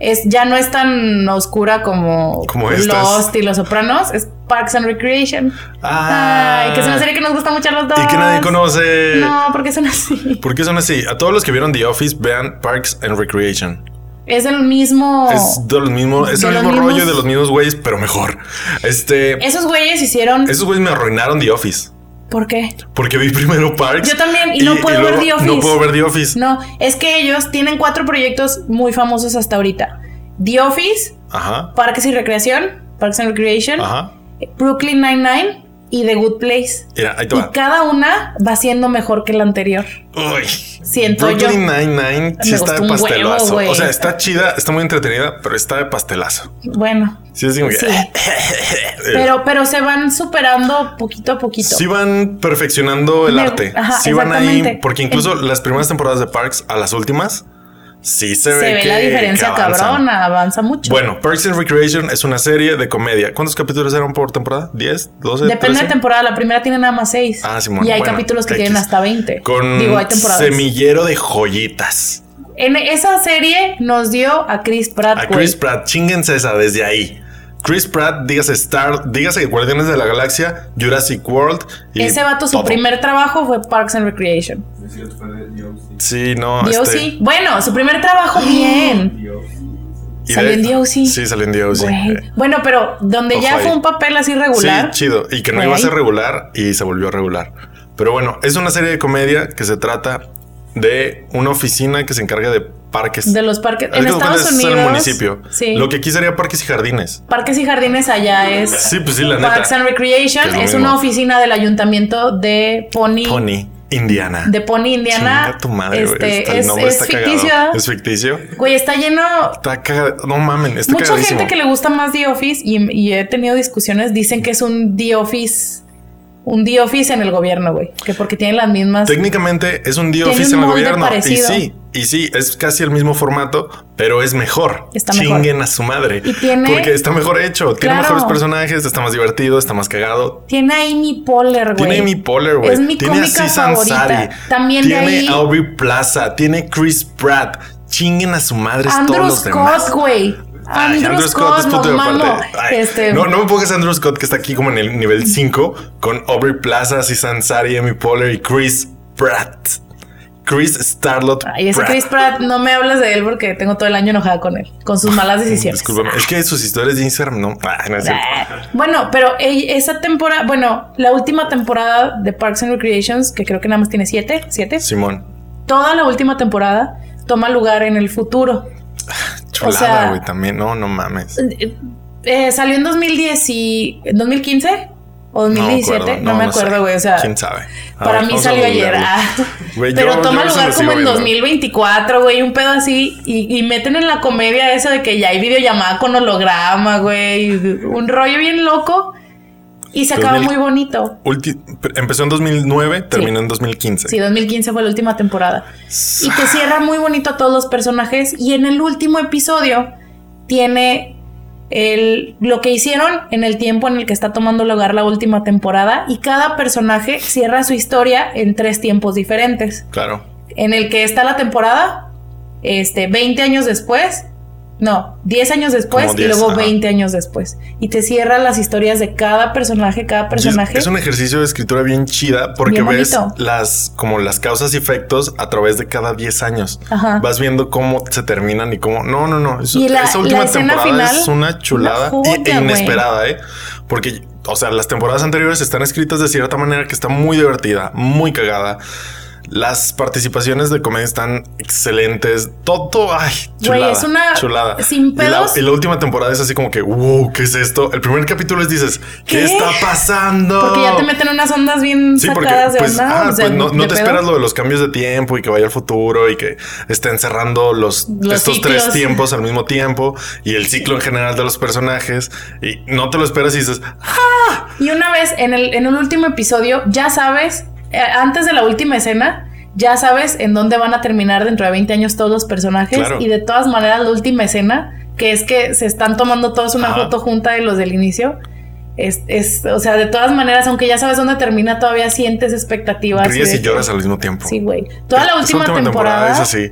es ya no es tan oscura como, Como. Lost y Los Sopranos, es Parks and Recreation. Ah. Ay, que es una serie que nos gusta mucho a los dos. Y que nadie conoce. No, porque son así. ¿Por qué son así? A todos los que vieron The Office, vean Parks and Recreation. Es el mismo. Es de los mismos, es De el mismo rollo de los mismos güeyes, pero mejor. Este, Esos güeyes hicieron. esos güeyes me arruinaron The Office. ¿Por qué? Porque vi primero Parks. Yo también, y no puedo ver The Office. No puedo ver The Office. No, es que ellos tienen cuatro proyectos muy famosos hasta ahorita: The Office, Ajá. Parques y Recreación, Parks and Recreation, Ajá. Brooklyn Nine-Nine y The Good Place. Mira, ahí te Y va. cada una va siendo mejor que la anterior. Uy. Siento yo. Brooklyn Nine-Nine sí está de huevo, pastelazo. o sea, está chida, está muy entretenida, pero está de pastelazo. Bueno, Sí, es como que- Sí. pero, pero se van superando poquito a poquito. Sí van perfeccionando el Me- arte. ajá, sí van ahí, porque incluso las primeras temporadas de Parks a las últimas, sí se, se ve, ve que, la diferencia que cabrona, avanza mucho. Bueno, Parks and Recreation es una serie de comedia. ¿Cuántos capítulos eran por temporada? ¿10? ¿12? Depende 13? de temporada. La primera tiene nada más seis. Ah, Simón. Y hay Bueno, capítulos que X. tienen hasta 20. Con Digo, hay temporadas. semillero de joyitas. En esa serie nos dio a Chris Pratt. A. Chris Pratt, chinguense esa desde ahí. Chris Pratt, dígase Star, dígase Guardianes de la Galaxia, Jurassic World. Y Ese vato, su todo. primer trabajo fue Parks and Recreation. Sí, no. Este. Bueno, su primer trabajo bien. Salió en The O.C.. Sí, salió en The O.C. Güey. Eh, Bueno, pero donde ya fue un papel así regular. Sí, chido. Y que no iba a ser regular y se volvió regular. Pero bueno, es una serie de comedia que se trata de una oficina que se encarga de parques. De los parques. Es En Estados Unidos. el municipio. Sí. Lo que aquí sería parques y jardines. Parques y jardines allá es. Sí, pues sí, la neta. Parks and Recreation es es una oficina del ayuntamiento de Pony. Pony, Indiana. De Pony, Indiana. Chinga tu madre. Este, es, es está ficticio. cagado. Es ficticio. Güey, está lleno. Está cagado. No mamen, está Mucha cagadísimo. gente que le gusta más The Office y, y he tenido discusiones, dicen que es un The Office. Un The Office en el gobierno, güey. Que porque tienen las mismas. Técnicamente es un día Tiene office un en el gobierno. parecido. Y sí, y sí, es casi el mismo formato, pero es mejor. Está mejor. Chinguen a su madre. Y tiene- Porque está mejor hecho. Tiene Claro. mejores personajes, está más divertido, está más cagado. Tiene a Amy Poehler, güey. Tiene Amy Poehler, güey. Es mi tiene cómica Ansari. favorita. También de tiene ahí- a Aubrey Plaza. Tiene Chris Pratt. Chinguen a su madre Andrew todos los demás. Scott, güey. Ay, Andrew, Scott, es no punto de mamo. aparte. Ay, Este, No, no me pongas Andrew Scott, que está aquí como en el nivel 5, con Aubrey Plaza, Susan Sari, Amy Poehler y Chris Pratt. Chris Starlot. Ay, ese Pratt. Chris Pratt, no me hables de él porque tengo todo el año enojada con él, con sus malas decisiones. Discúlpame, es que sus historias de Instagram no. No es cierto. Ah, Bueno, pero esa temporada, bueno, la última temporada de Parks and Recreations, que creo que nada más tiene siete, siete, Simón. toda la última temporada toma lugar en el futuro. Chulada, sea- güey, también. No, no mames. Eh, eh, salió en 2010 y ¿en 2015 o 2017, no, me sé. acuerdo, güey, o sea, ¿Quién sabe? A Para ver, mí salió ayer. googlearlo. ah. Pero yo- toma yo lugar como en viendo. 2024, güey, un pedo así. Y, y meten en la comedia eso de que ya hay videollamada con holograma, güey. Un rollo bien loco. Y se acaba 2000. muy bonito. Empezó en 2009, terminó en 2015. Sí, 2015 fue la última temporada. Y te cierra muy bonito a todos los personajes. Y en el último episodio tiene el, lo que hicieron en el tiempo en el que está tomando lugar la última temporada. Y cada personaje cierra su historia en tres tiempos diferentes. Claro. En el que está la temporada, este, 20 años después. No, 10 años después y 10, luego ajá. 20 años después. Y te cierra las historias de cada personaje, cada personaje. Es un ejercicio de escritura bien chida porque Bien ves las como las causas y efectos a través de cada 10 años. Ajá. Vas viendo cómo se terminan y cómo. No, no, no. Eso- Y la- esa última la temporada final, es una chulada una e inesperada, ¿eh? Porque, o sea, las temporadas anteriores están escritas de cierta manera que está muy divertida, muy cagada. Las participaciones de comedia están excelentes. Todo, ay, chulada. es una- chulada. sin Y la- pedos. Y la, última temporada es así como que, wow, ¿qué es esto? El primer capítulo es dices, ¿qué, ¿Qué? está pasando? Porque ya te meten unas ondas bien Sí, porque sacadas de pues, onda. ah, pues no, no de te pedo. esperas lo de los cambios de tiempo y que vaya al futuro y que estén cerrando los, Los estos ciclos. tres tiempos al mismo tiempo y el ciclo en general de los personajes y no te lo esperas y dices, Y una vez en el, en el último episodio, ya sabes, antes de la última escena, ya sabes en dónde van a terminar dentro de 20 años todos los personajes. Claro. Y de todas maneras, la última escena, que es que se están tomando todos una Ajá. foto junta de los del inicio. Es, es, o sea, de todas maneras, aunque ya sabes dónde termina, todavía sientes expectativas. ríes y que- lloras al mismo tiempo. Sí, güey. Toda la última, temporada. es así.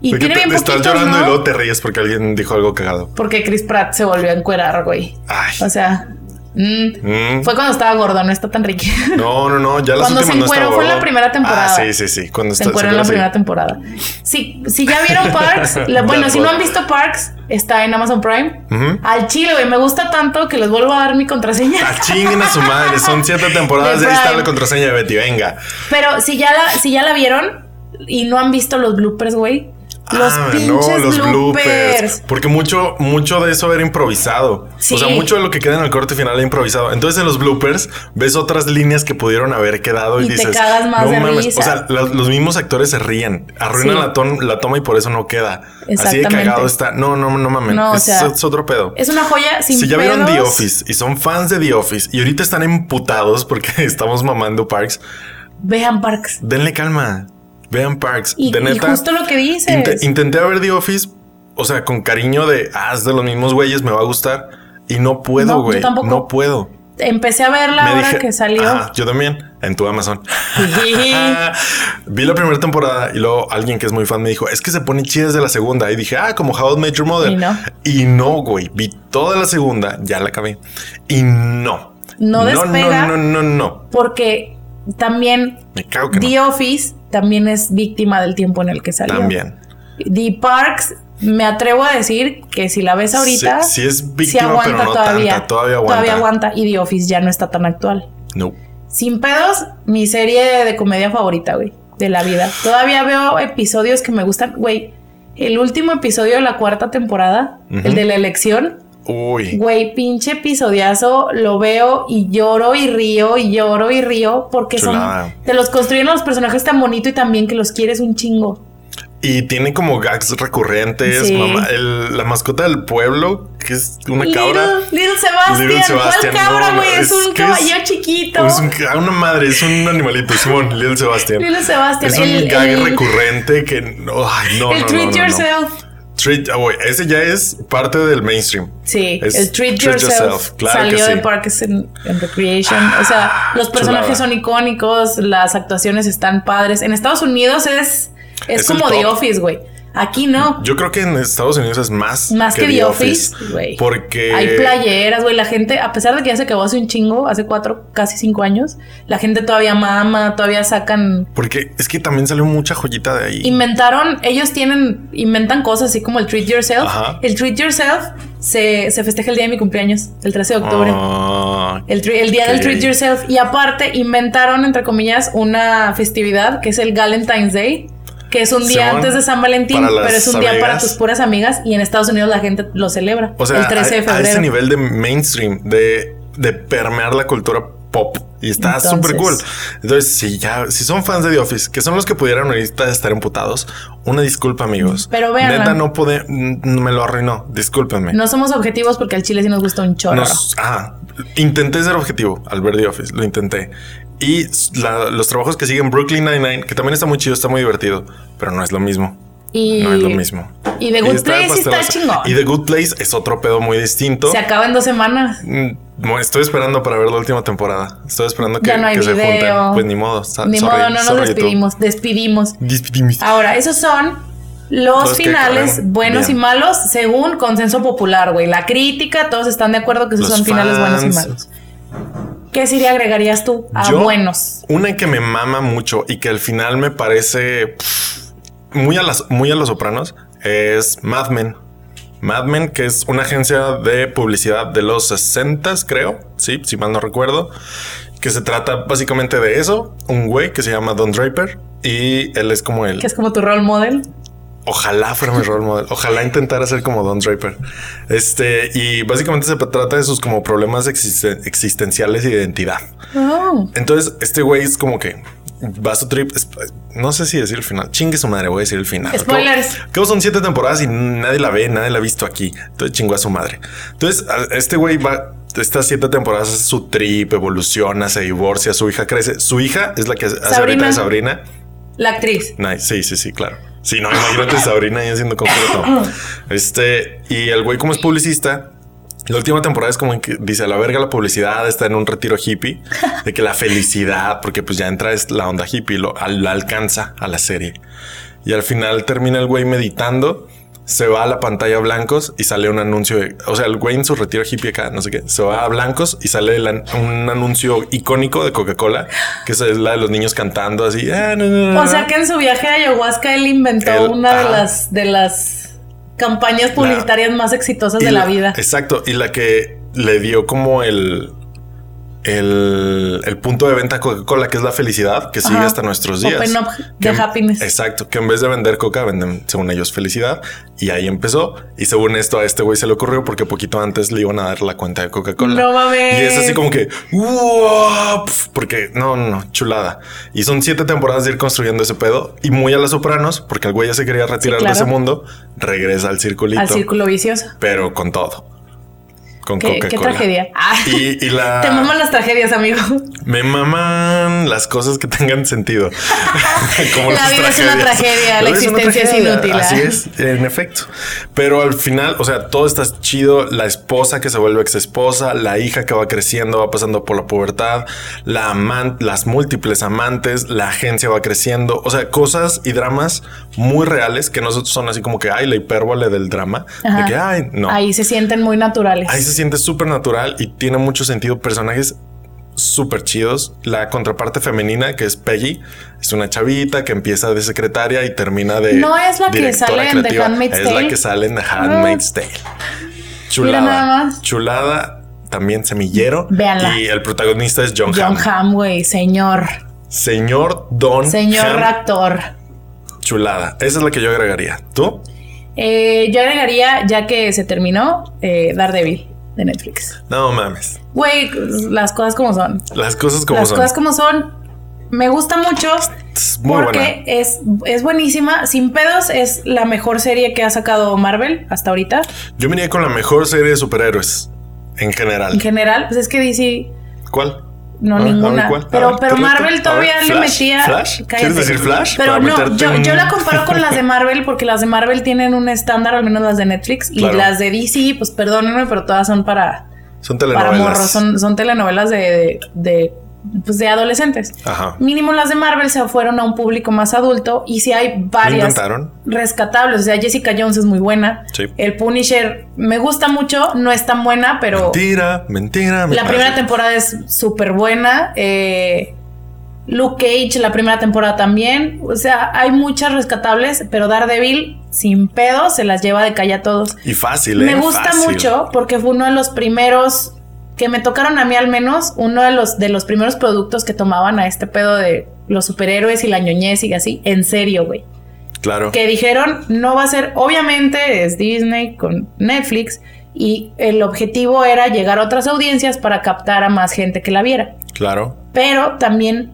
Y De te- estás llorando y luego te ríes porque alguien dijo algo cagado. Porque Chris Pratt se volvió a encuerar, güey. Ay. O sea, mm, Mm. fue cuando estaba gordo, no está tan rico. No, no, no, ya las Cuando se no encueró fue en la primera temporada. Ah, sí, sí, sí. Cuando Se encueró en la así. primera temporada. Si, si ya vieron Parks, la- bueno, si no han visto Parks, está en Amazon Prime. Al chile, güey, me gusta tanto que les vuelvo a dar mi contraseña. Ah, chinguen a su madre. Son siete temporadas. De Ahí está la contraseña de Betty. Venga. Pero si ya la, si ya la vieron y no han visto los bloopers, güey. Los Ah, pinches bloopers. Porque mucho, mucho de eso era improvisado. Sí. O sea, mucho de lo que queda en el corte final era improvisado. Entonces, en los bloopers ves otras líneas que pudieron haber quedado y, Y te dices, cagas más no de mames. risa". O sea, los mismos actores se ríen, arruinan Sí. la, ton- la toma y por eso no queda. Así de cagado está. No, no, no mames. No, o sea, es otro pedo. Es una joya sin si ya vieron The. Office y son fans de The Office y ahorita están emputados porque estamos mamando Parks, Vean Parks. denle calma. Vean Parks. Y, de y neta. justo lo que dices. Int- intenté ver The Office, o sea, con cariño de, ah, es de los mismos güeyes, me va a gustar. Y no No, puedo, güey. tampoco. No puedo. Empecé a verla ahora dije, que salió. "Ajá, yo también, en tu Amazon. Vi la primera temporada y luego alguien que es muy fan me dijo, es que se pone chida desde la segunda. Y dije, ah, como How I Met Your Mother. Y no. Y no, güey. Vi toda la segunda, ya la acabé. Y no. No despega. No, no, no, no. Porque también Me cago que The no. Office también es víctima del tiempo en el que salió. También. The Parks, me atrevo a decir que si la ves ahorita, Sí, sí es sí víctima, aguanta pero no todavía. tanta. Todavía aguanta. Todavía aguanta. Y The Office ya no está tan actual. No. Sin pedos, mi serie de comedia favorita, güey, de la vida. Todavía veo episodios que me gustan, güey. El último episodio de la cuarta temporada, el de la elección. Uy. Güey, pinche episodiazo, lo veo y lloro y río y lloro y río porque Chulada. son. Te los construyen los personajes tan bonito y también que los quieres un chingo. Y tiene como gags recurrentes. Sí. mamá- el- la mascota del pueblo, que es una cabra. Little, Sebastian. Little Sebastian, ¿Cuál cabra, no, es, es un que caballo es- chiquito. Es un, una madre, es un animalito, Simón, Little Sebastian. Little Sebastian. Es un gag el- recurrente que. no, el no, treat no, no, no. yourself. Treat, ah, güey, ese ya es parte del mainstream. Sí, Es el Treat, Treat Yourself, Yourself, claro salió que sí. de Parks and, Recreation. o sea, los personajes chulada. son icónicos, las actuaciones están padres. En Estados Unidos es, es, Es como The. Office, güey. Aquí no. Yo creo que en Estados Unidos es más. Más que, The Office, güey. Porque. Hay playeras, güey. La gente, a pesar de que ya se acabó hace un chingo, hace cuatro, casi cinco años, la gente todavía mama, todavía sacan. Porque es que también salió mucha joyita de ahí. Inventaron, ellos tienen, inventan cosas así como el Treat Yourself. Ajá. El Treat Yourself se, se festeja el día de mi cumpleaños, el 13 de octubre. Ah, El, el día Qué del Treat. Yourself. Y aparte, inventaron, entre comillas, una festividad que es el Valentine's Day, que es un día Simón, antes de San Valentín, pero es un día para tus puras amigas. Y en Estados Unidos la gente lo celebra. o sea, el 13 de a, a febrero. ese nivel de mainstream, de, de permear la cultura pop. Y está súper cool. Entonces, si ya, si son fans de The Office, que son los que pudieran ahorita estar emputados, una disculpa, amigos. Pero véanla. Neta, no pude, me lo arruinó. Discúlpenme. No somos objetivos porque al chile sí nos gusta un chorro. Nos- ajá. Intenté ser objetivo al ver The Office, lo intenté. Y la- los trabajos que siguen Brooklyn Nine-Nine, que también está muy chido, está muy divertido, pero no es lo mismo. Y, No es lo mismo. Y The Good de Place está chingón. Y The Good Place es otro pedo muy distinto. Se acaba en dos semanas. Mm, Estoy esperando para ver la última temporada. Estoy esperando que, Ya no hay que se junten. Pues ni modo. Ni sorry, modo, no nos despedimos. Despedimos. Despedimos. Ahora, esos son los, finales buenos bien. y malos según consenso popular, güey. La crítica, todos están de acuerdo que esos Los son finales buenos y malos. ¿Qué serie agregarías tú a Yo, buenos? Una que me mama mucho y que al final me parece pff, muy a las muy a los sopranos es Mad Men. Mad Men, que es una agencia de publicidad de los 60 creo, sí, si mal no recuerdo, que se trata básicamente de eso, un güey que se llama Don Draper y él es como el Que es como tu role model. Ojalá fuera mi role model. Ojalá intentara ser como Don Draper. Este, y básicamente se trata de sus como problemas existen- existenciales y de identidad. Oh. Entonces, este güey es como que va a su trip. No sé si decir el final. Chingue su madre, voy a decir el final. Spoilers. Creo son siete temporadas y nadie la ve, nadie la ha visto aquí. Entonces chingó a su madre. Entonces, este güey va. Estas siete temporadas es su trip, evoluciona, se divorcia, su hija crece. Su hija es la que hace ahorita Sabrina. de Sabrina. La actriz. Nice. Sí, sí, sí, claro. Sí, no, imagínate Sabrina ahí haciendo concreto. Este, y el güey como es publicista, la última temporada es como que dice a la verga la publicidad, está en un retiro hippie, de que la felicidad, porque pues ya entra es la onda hippie, lo la alcanza a la serie. Y al final termina el güey meditando, se va a la pantalla blancos y sale un anuncio de, o sea, el güey en su retiro hippie acá, no sé qué, se va a blancos y sale un anuncio icónico de Coca-Cola, que es la de los niños cantando así. "Ah, O sea no". que en su viaje a ayahuasca él inventó una de las de las campañas publicitarias más exitosas de la vida. Exacto. Y la que le dio como el, el, el punto de venta Coca-Cola, que es la felicidad, que sigue Ajá. hasta nuestros días. Open up Que happiness. Exacto. Que en vez de vender coca, venden, según ellos, felicidad. Y ahí empezó. Y según esto, a este güey se le ocurrió porque poquito antes le iban a dar la cuenta de Coca-Cola. No mames. Y es así como que, porque no, no, no, chulada. Y son siete temporadas de ir construyendo ese pedo. Y muy a las sopranos, porque el güey ya se quería retirar claro. de ese mundo, regresa al circulito Al círculo vicioso. pero con todo. Con Qué, Coca-Cola. qué tragedia. Ah. Y, y la. Te maman las tragedias, amigo. Me maman las cosas que tengan sentido. Como La vida es una tragedias. tragedia, la es una existencia es tragedia. inútil, Así ¿ah? es, en efecto. Pero al final, o sea, todo está chido. La esposa que se vuelve ex esposa, la hija que va creciendo, va pasando por la pubertad, la aman- las múltiples amantes, la agencia va creciendo. O sea, cosas y dramas muy reales que no son así como que ay, la hipérbole del drama. Ajá. De que ay, no. Ahí se sienten muy naturales. Ahí se siente súper natural y tiene mucho sentido. Personajes súper chidos. La contraparte femenina, que es Peggy, es una chavita que empieza de secretaria y termina de. ¿No es la que sale en The. Handmaid's Es la Tale? que sale en The Handmaid's Tale. Chulada. nada más. Chulada. También semillero. Véanla. Y el protagonista es John, John Hamm. Güey, señor. Señor Don Señor Hamm. actor. Chulada. Esa es la que yo agregaría. ¿Tú? Eh, yo agregaría, ya que se terminó, eh, Daredevil de Netflix. No mames. Güey, las cosas como son. Las cosas como las son. cosas como son. Me gusta mucho Es muy porque buena. es, es buenísima. Sin pedos, es la mejor serie que ha sacado Marvel hasta ahorita. Yo me iría con la mejor serie de superhéroes en En general. general, pues es que DC, ¿Cuál? No A ver, a ninguna. Pero, pero Marvel todavía ver, le Flash, metía. Flash. ¿Quieres decir Flash? Pero no, yo, yo la comparo con las de Marvel porque las de Marvel tienen un estándar, al menos las de Netflix, y las de DC, pues perdónenme, pero todas son para, Son para telenovelas. morros, son, son telenovelas de, de, de, pues de adolescentes. Ajá. Mínimo las de Marvel se fueron a un público más adulto y sí hay ¿Lo varias rescatables. O sea, Jessica Jones es muy buena. Sí. El Punisher me gusta mucho, no es tan buena, pero Mentira, mentira. la primera temporada es súper buena. Eh, Luke Cage, la primera temporada también. O sea, hay muchas rescatables, pero Daredevil, sin pedo, se las lleva de calle a todos. Y fácil, ¿eh? Me gusta Fácil. mucho porque fue uno de los primeros que me tocaron a mí al menos, uno de los, de los primeros productos que tomaban a este pedo de los superhéroes y la ñoñez y así, en serio, güey. Claro. Que dijeron, no va a ser, obviamente es Disney con Netflix y el objetivo era llegar a otras audiencias para captar a más gente que la viera. Claro. Pero también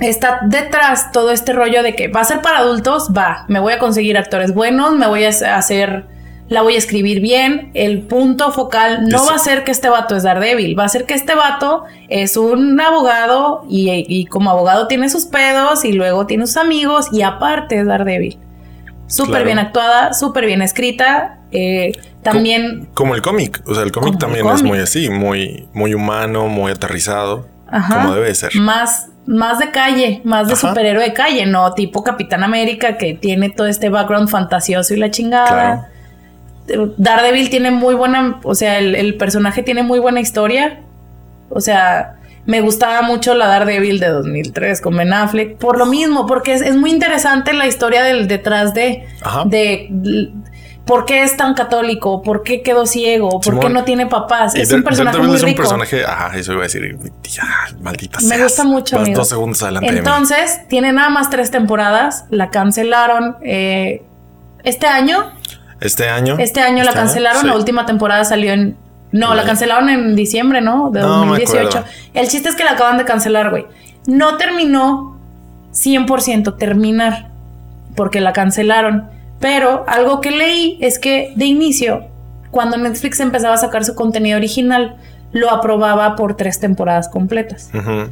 está detrás todo este rollo de que va a ser para adultos, va, me voy a conseguir actores buenos, me voy a hacer, la voy a escribir bien. El punto focal no va a ser que este vato es Daredevil, va a ser que este vato es un abogado y, y como abogado tiene sus pedos y luego tiene sus amigos y aparte es Daredevil. Súper Claro. bien actuada, súper bien escrita. eh, también Como el cómic. O sea, el cómic el también es muy así, muy, muy humano, muy aterrizado. Ajá. Como debe ser. Más, más de calle, más de Ajá. superhéroe de calle, no tipo Capitán América que tiene todo este background fantasioso y la chingada. Daredevil tiene muy buena, o sea, el, el personaje tiene muy buena historia. O sea, me gustaba mucho la Daredevil de 2003 con Ben Affleck. Por lo mismo, porque es, es muy interesante la historia del detrás de, Aja. de l- por qué es tan católico, por qué quedó ciego, por qué no tiene papás. Y Es un personaje muy es un rico. personaje, ajá, eso iba a decir, ya, maldita Me seas. gusta mucho, Vas amigo. dos segundos adelante de mí. Entonces, tiene nada más tres temporadas. La cancelaron eh, este año. Este año. Este año la ¿Este cancelaron. Sí. La última temporada salió en. No, la cancelaron en diciembre, ¿no? De No, me 2018. acuerdo. El chiste es que la acaban de cancelar, güey. No terminó 100% terminar porque la cancelaron. Pero algo que leí es que de inicio, cuando Netflix empezaba a sacar su contenido original, lo aprobaba por tres temporadas completas. Ujú.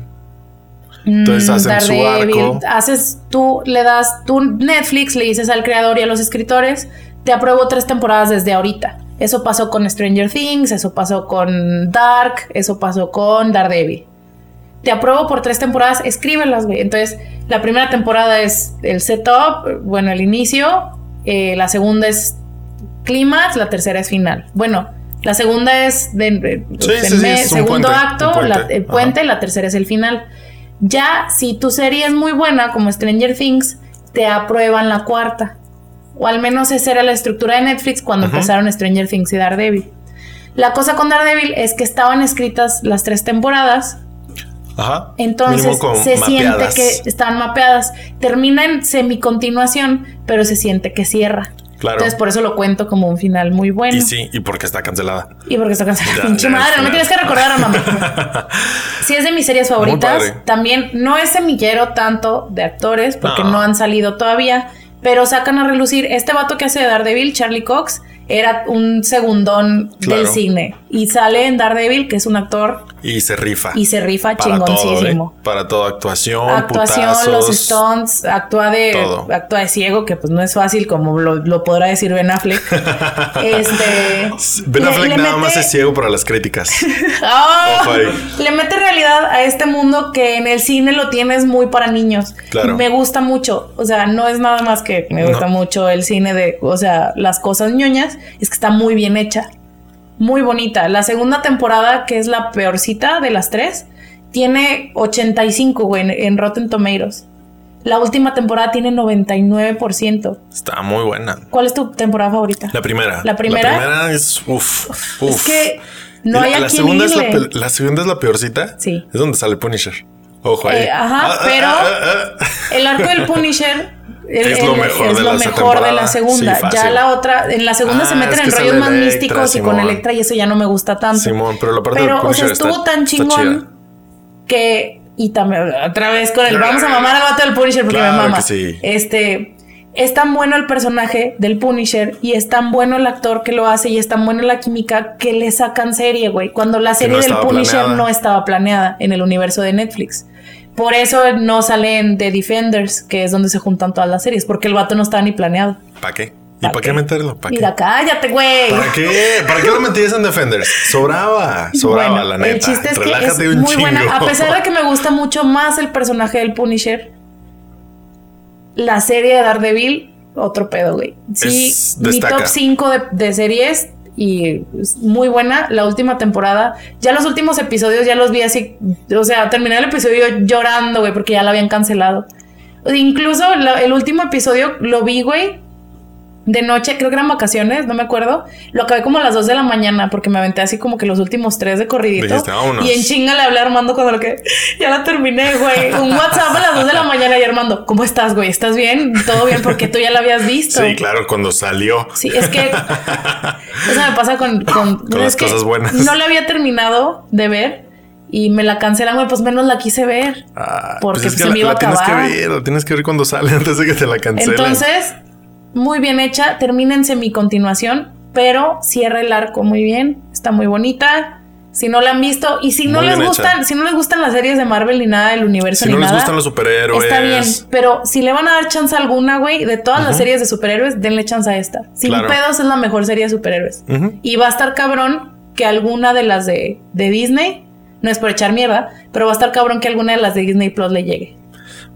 Entonces Mm, hacen su arco. Haces, tú le das, tú Netflix le dices al creador y a los escritores, te apruebo tres temporadas desde ahorita. Eso pasó con Stranger Things, eso pasó con Dark, eso pasó con Daredevil. Te apruebo por tres temporadas, escríbelas, güey. Entonces, la primera temporada es el setup, bueno, el inicio, eh, la segunda es clímax, la tercera es final. Bueno, la segunda es de, Sí, sí, sí, es segundo puente, acto, puente. la- el Ajá. puente, la tercera es el final. Ya, si tu serie es muy buena, como Stranger Things, te aprueban la cuarta. O al menos esa era la estructura de Netflix cuando Ujú. empezaron Stranger Things y Daredevil. La cosa con Daredevil es que estaban escritas las tres temporadas, Ajá. entonces se mapeadas. siente que están mapeadas. Termina en semicontinuación, pero se siente que cierra. Claro. Entonces por eso lo cuento como un final muy bueno. Y sí, y porque está cancelada. Y porque está cancelada. Pinche madre, no me tienes que recordar, mamá. Sí, es de mis series favoritas. También no es semillero tanto de actores porque No. no. han salido todavía, pero sacan a relucir. Este vato que hace de Daredevil, Charlie Cox, era un segundón Claro. del cine y sale en Daredevil, que es un actor Y se rifa. y se rifa Para todo, chingoncísimo. ¿eh? Para todo, actuación, Actuación, putazos. los stunts, actúa de, todo. actúa de ciego, que pues no es fácil como lo, lo podrá decir Ben Affleck. este Ben le- Affleck le nada mete- más es ciego para las críticas. ¡Ah! Le mete realidad a este mundo que en el cine lo tienes muy para niños. Claro. Me gusta mucho. O sea, no es nada más que me gusta No. mucho el cine de, o sea, las cosas ñoñas, es que está muy bien hecha. Muy bonita. La segunda temporada, que es la peorcita de las tres, tiene 85, güey, en, en Rotten Tomatoes. La última temporada tiene 99%. Está muy buena. ¿Cuál es tu temporada favorita? La primera. ¿La primera? La primera es uff. Es que no Y hay la, a la quien segunda es la, la segunda es la peorcita. Sí. Es donde sale Punisher. Ojo ahí. Eh, ajá, Ah, ah, pero- ah. El arco del Punisher el- Es lo mejor es de lo la mejor temporada. de la segunda. Sí, ya la otra, en la segunda Ah, se meten en rollos más Electra, místicos y con. Electra y eso ya no me gusta tanto. Simón, pero la parte Pero, o sea, estuvo está- tan chingón que. Y también, otra vez con el vamos a mamar al vato del Punisher porque Claro me mama. sí. Este. Es tan bueno el personaje del Punisher y es tan bueno el actor que lo hace y es tan buena la química que le sacan serie, güey. Cuando la serie no del Punisher planeada. no estaba planeada en el universo de Netflix. Por eso no sale en The Defenders, que es donde se juntan todas las series, porque el vato no estaba ni planeado. ¿Para qué? ¿Y ¿Pa' para qué? meterlo? Mira, cállate, güey. ¿Para qué? ¿Para qué lo metías en Defenders? Sobraba, sobraba, Bueno, la neta. El chiste es que Relájate es un muy chingo. buena. A pesar de que me gusta mucho más el personaje del Punisher, la serie de Daredevil, otro pedo, güey. Sí, Es- mi top 5 de, de series y muy buena. La última temporada, ya los últimos episodios ya los vi así. O sea, terminé el episodio llorando, güey, porque ya la habían cancelado. Incluso el último episodio lo vi, güey, de noche, creo que eran vacaciones, no me acuerdo. Lo acabé como a las 2 de la mañana porque me aventé así como que los últimos tres de corridito. Y en chinga le hablé a Armando cuando lo que ya la terminé, güey. Un WhatsApp a las 2 de la mañana y Armando, ¿cómo estás, güey? ¿Estás bien? ¿Todo bien? Porque tú ya la habías visto. Sí, claro, cuando salió. Sí, es que eso me pasa con, con, las cosas buenas. No la había terminado de ver y me la cancelan, güey, pues menos la quise ver. Ah, Porque pues es que se la, me iba a tienes que acabar. ver, la tienes que ver cuando sale antes de que te la cancelen. Entonces, muy bien hecha, termina en semi-continuación, pero cierra el arco muy bien, está muy bonita. Si no la han visto y si no Muy les gustan, hecha. si no les gustan las series de Marvel ni nada del universo si ni no les nada, gustan los superhéroes. está bien, pero si le van a dar chance alguna, güey, de todas las series de superhéroes, denle chance a esta. Sin Claro. pedos es la mejor serie de superhéroes. Y va a estar cabrón que alguna de las de, de Disney, no es por echar mierda, pero va a estar cabrón que alguna de las de Disney Plus le llegue.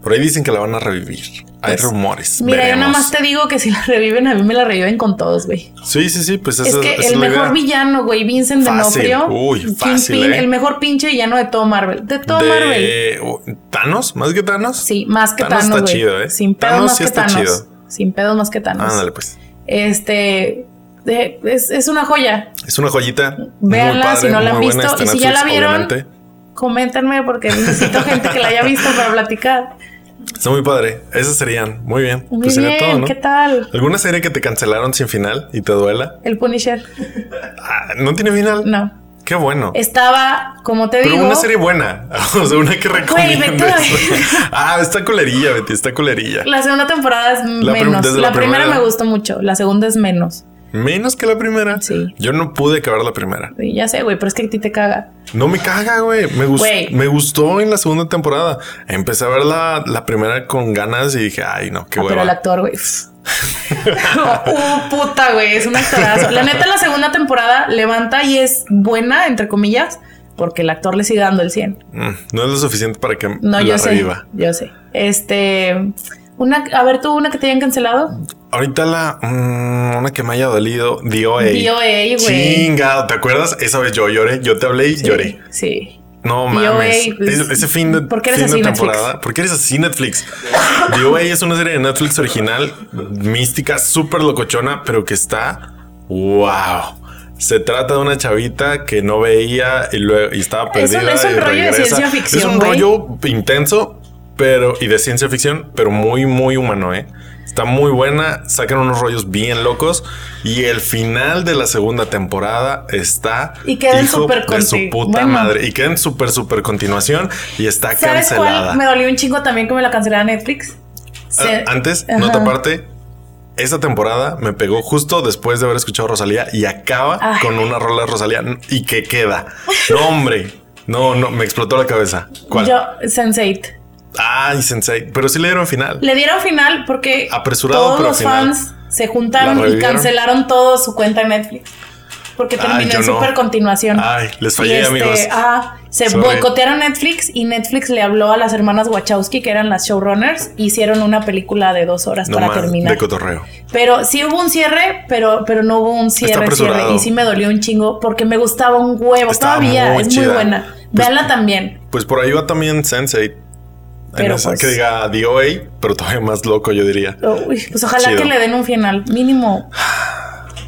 Por ahí dicen que la van a revivir. Hay Pues, rumores. Mira, yo nada más te digo que si la reviven, a mí me la reviven con todos, güey. Sí, sí, sí, pues Es esa, que esa el mejor idea. villano, güey, Vincent. D'Onofrio, Uy, fácil, ¿eh? el mejor pinche villano de todo Marvel, de todo Marvel. de Thanos, más que Thanos. Sí, más que Thanos Thanos, está chido, ¿eh? Sin pedos Thanos más sí que está Thanos. chido. Sin pedos más que Thanos. Ándale, pues. Este de- es, es una joya. Es una joyita. Véanla padre, si no la han visto. Y si ya la vieron, obviamente. coméntenme porque necesito gente que la haya visto para platicar. Está muy padre. Esas serían. Muy bien. Muy pues sería bien, todo, ¿no? ¿qué tal? ¿Alguna serie que te cancelaron sin final y te duela? El Punisher. Ah, ¿No tiene final? No. Qué bueno. Estaba, como te Pero digo. una serie buena. O sea, una que la- ah, está culerilla, Betty. Está culerilla. La segunda temporada es La menos. la primera, primera. me gustó mucho. La segunda es menos. Menos que la primera. Sí. Yo no pude acabar la primera. Sí, ya sé, güey, pero es que a ti te caga. No me caga, güey. Me, gus- Güey. me gustó en la segunda temporada. Empecé a ver la, la primera con ganas y dije, ay, no, qué Ah, pero el actor, güey. uh, puta, güey, es un actorazo. La neta, la segunda temporada levanta y es buena, entre comillas, porque el actor le sigue dando el 100. Mm, no es lo suficiente para que No, la yo sé. reviva. Yo sé. Este. Una, a ver, tú, una que te hayan cancelado. Ahorita la mm, una que me haya dolido, DOA. DOA, güey. Chingado, ¿te acuerdas? Esa vez yo lloré, yo te hablé y lloré. Sí. No DOA, mames. pues, Ese- fin de, ¿por qué eres de así, Netflix? temporada. ¿Por qué eres así, Netflix? DOA es una serie de Netflix original, mística, súper locochona, pero que está wow. Se trata de una chavita que no veía y luego y estaba Es un- perdida. es un y rollo de regresa. ciencia ficción, Es un güey. rollo intenso, pero y de ciencia ficción, pero muy, muy humano, eh. Está muy buena, sacan unos rollos bien locos y el final de la segunda temporada está Y queda en hijo súper de su puta bueno. madre y queda en súper súper continuación y está ¿Sabes cancelada. cuál? Me dolió un chingo también que me la cancelara Netflix. Se- Ah, Antes, Ajá. nota aparte, esta temporada me pegó justo después de haber escuchado Rosalía y acaba Ay. con una rola de Rosalía y que queda. No, hombre. No, no, me explotó la cabeza. ¿Cuál? Yo, Sense8. Ay, Sensei. Pero sí le dieron final. Le dieron final porque Apresurado, todos pero los final. fans se juntaron ¿La y cancelaron todo su cuenta en Netflix. Porque terminó en no. super continuación. Ay, les fallé, este, amigos. ajá, se Sorry. boicotearon Netflix y Netflix le habló a las hermanas Wachowski, que eran las showrunners, hicieron una película de dos horas No para terminar. de cotorreo. Pero sí hubo un cierre, pero, pero no hubo un cierre, cierre. Y sí me dolió un chingo porque me gustaba un huevo. Estaba Todavía muy es chida. muy buena. Pues- Véanla también. Pues por ahí va también Sensei. Pero esa pues- que diga DOA, pero todavía más loco, yo diría. Uy, pues ojalá Chido. que le den un final mínimo.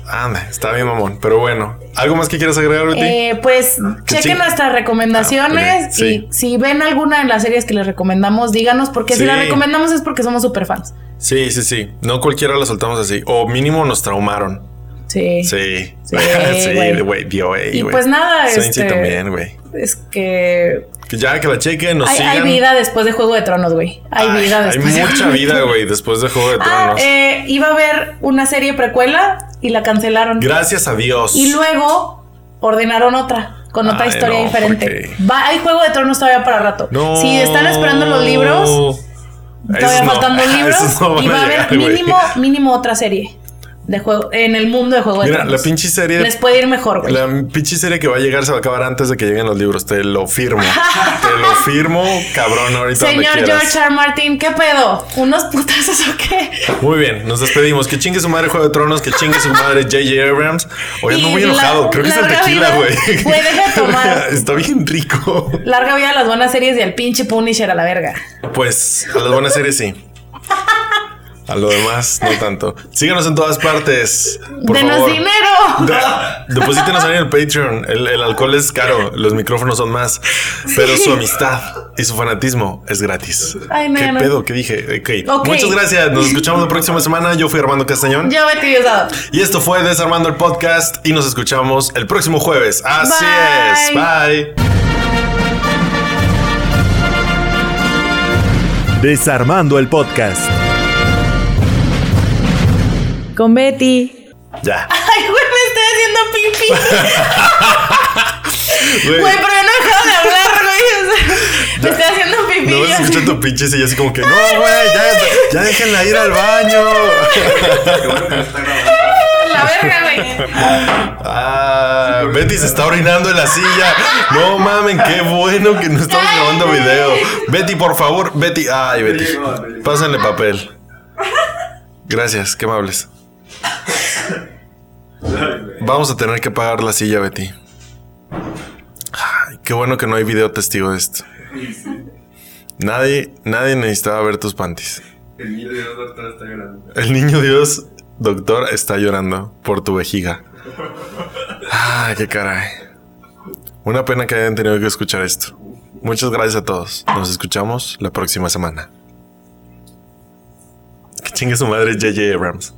Anda, está bien, mamón. Pero bueno, ¿algo más que quieras agregar, Betty? Eh, pues chequen sí. nuestras recomendaciones Ah, sí. y si ven alguna de las series que les recomendamos, díganos, porque Sí. si la recomendamos es porque somos super fans. Sí, sí, sí. No cualquiera la soltamos así. O mínimo nos traumaron. Sí. Sí. Sí, güey. Y pues nada, este- también, güey. Es que Que ya que la chequen, nos hay, hay vida después de Juego de Tronos, güey. Hay Ay, vida Hay después de mucha vida, güey, después de Juego de Ah, Tronos. eh, iba a haber una serie precuela y la cancelaron. Gracias a Dios. Y luego ordenaron otra, con otra Ay, historia no, diferente. ¿por Va, hay Juego de Tronos todavía para rato. No. Si están esperando los libros, todavía Esos no. libros y va a haber mínimo, mínimo otra serie de juego en el mundo de Juego de Mira, Tronos. la pinche serie. Les puede ir mejor, güey. La pinche serie que va a llegar se va a acabar antes de que lleguen los libros. Te lo firmo. Te lo firmo, cabrón, ahorita Señor. George R. Martin, ¿qué pedo? ¿Unos putazos o qué? Muy bien, nos despedimos. Que chingue su madre Juego de Tronos, que chingue su madre J.J. Abrams. Oye, ando Y muy la- enojado. Creo que es el tequila, güey. Güey, deja de tomar. Está bien rico. Larga vida a las buenas series y al pinche Punisher a la verga. Pues a las buenas series sí. A lo demás, no tanto. Síganos en todas partes. Por ¡Denos favor. dinero! De- deposítenos ahí en el Patreon. El, el alcohol es caro, los micrófonos son más, pero su amistad y su fanatismo es gratis. Ay, no, ¿Qué no. pedo? ¿Qué dije? Ok. Ok. Muchas gracias. Nos escuchamos la próxima semana. Yo fui Armando Castañón. Yo, Betty Diosdado. Y esto fue Desarmando el Podcast. Y nos escuchamos el próximo jueves. Así es. Bye. Bye. Desarmando el Podcast. Con Betty. Ya. Ay, güey, me estoy haciendo pipí. Güey, Güey, pero yo no he dejado de hablar, güey. O sea, me estoy haciendo pipí. No vas a yo- escuchar tu pinche y así como que no, güey, ya, ya déjenla ir al baño. La verga, güey. Ah, Betty se está orinando en la silla. No mamen, qué bueno que no estamos grabando video. Betty, por favor, Betty. Ay, Betty. Pásenle papel. Gracias, qué amables. Vamos a tener que pagar la silla, Betty. Ay, qué bueno que no hay video testigo de esto. Nadie, nadie necesitaba ver tus panties. El niño Dios doctor está llorando. El niño Dios, doctor, está llorando por tu vejiga. Ay, qué caray. Una pena que hayan tenido que escuchar esto. Muchas gracias a todos. Nos escuchamos la próxima semana. Que chingue su madre J.J. Abrams.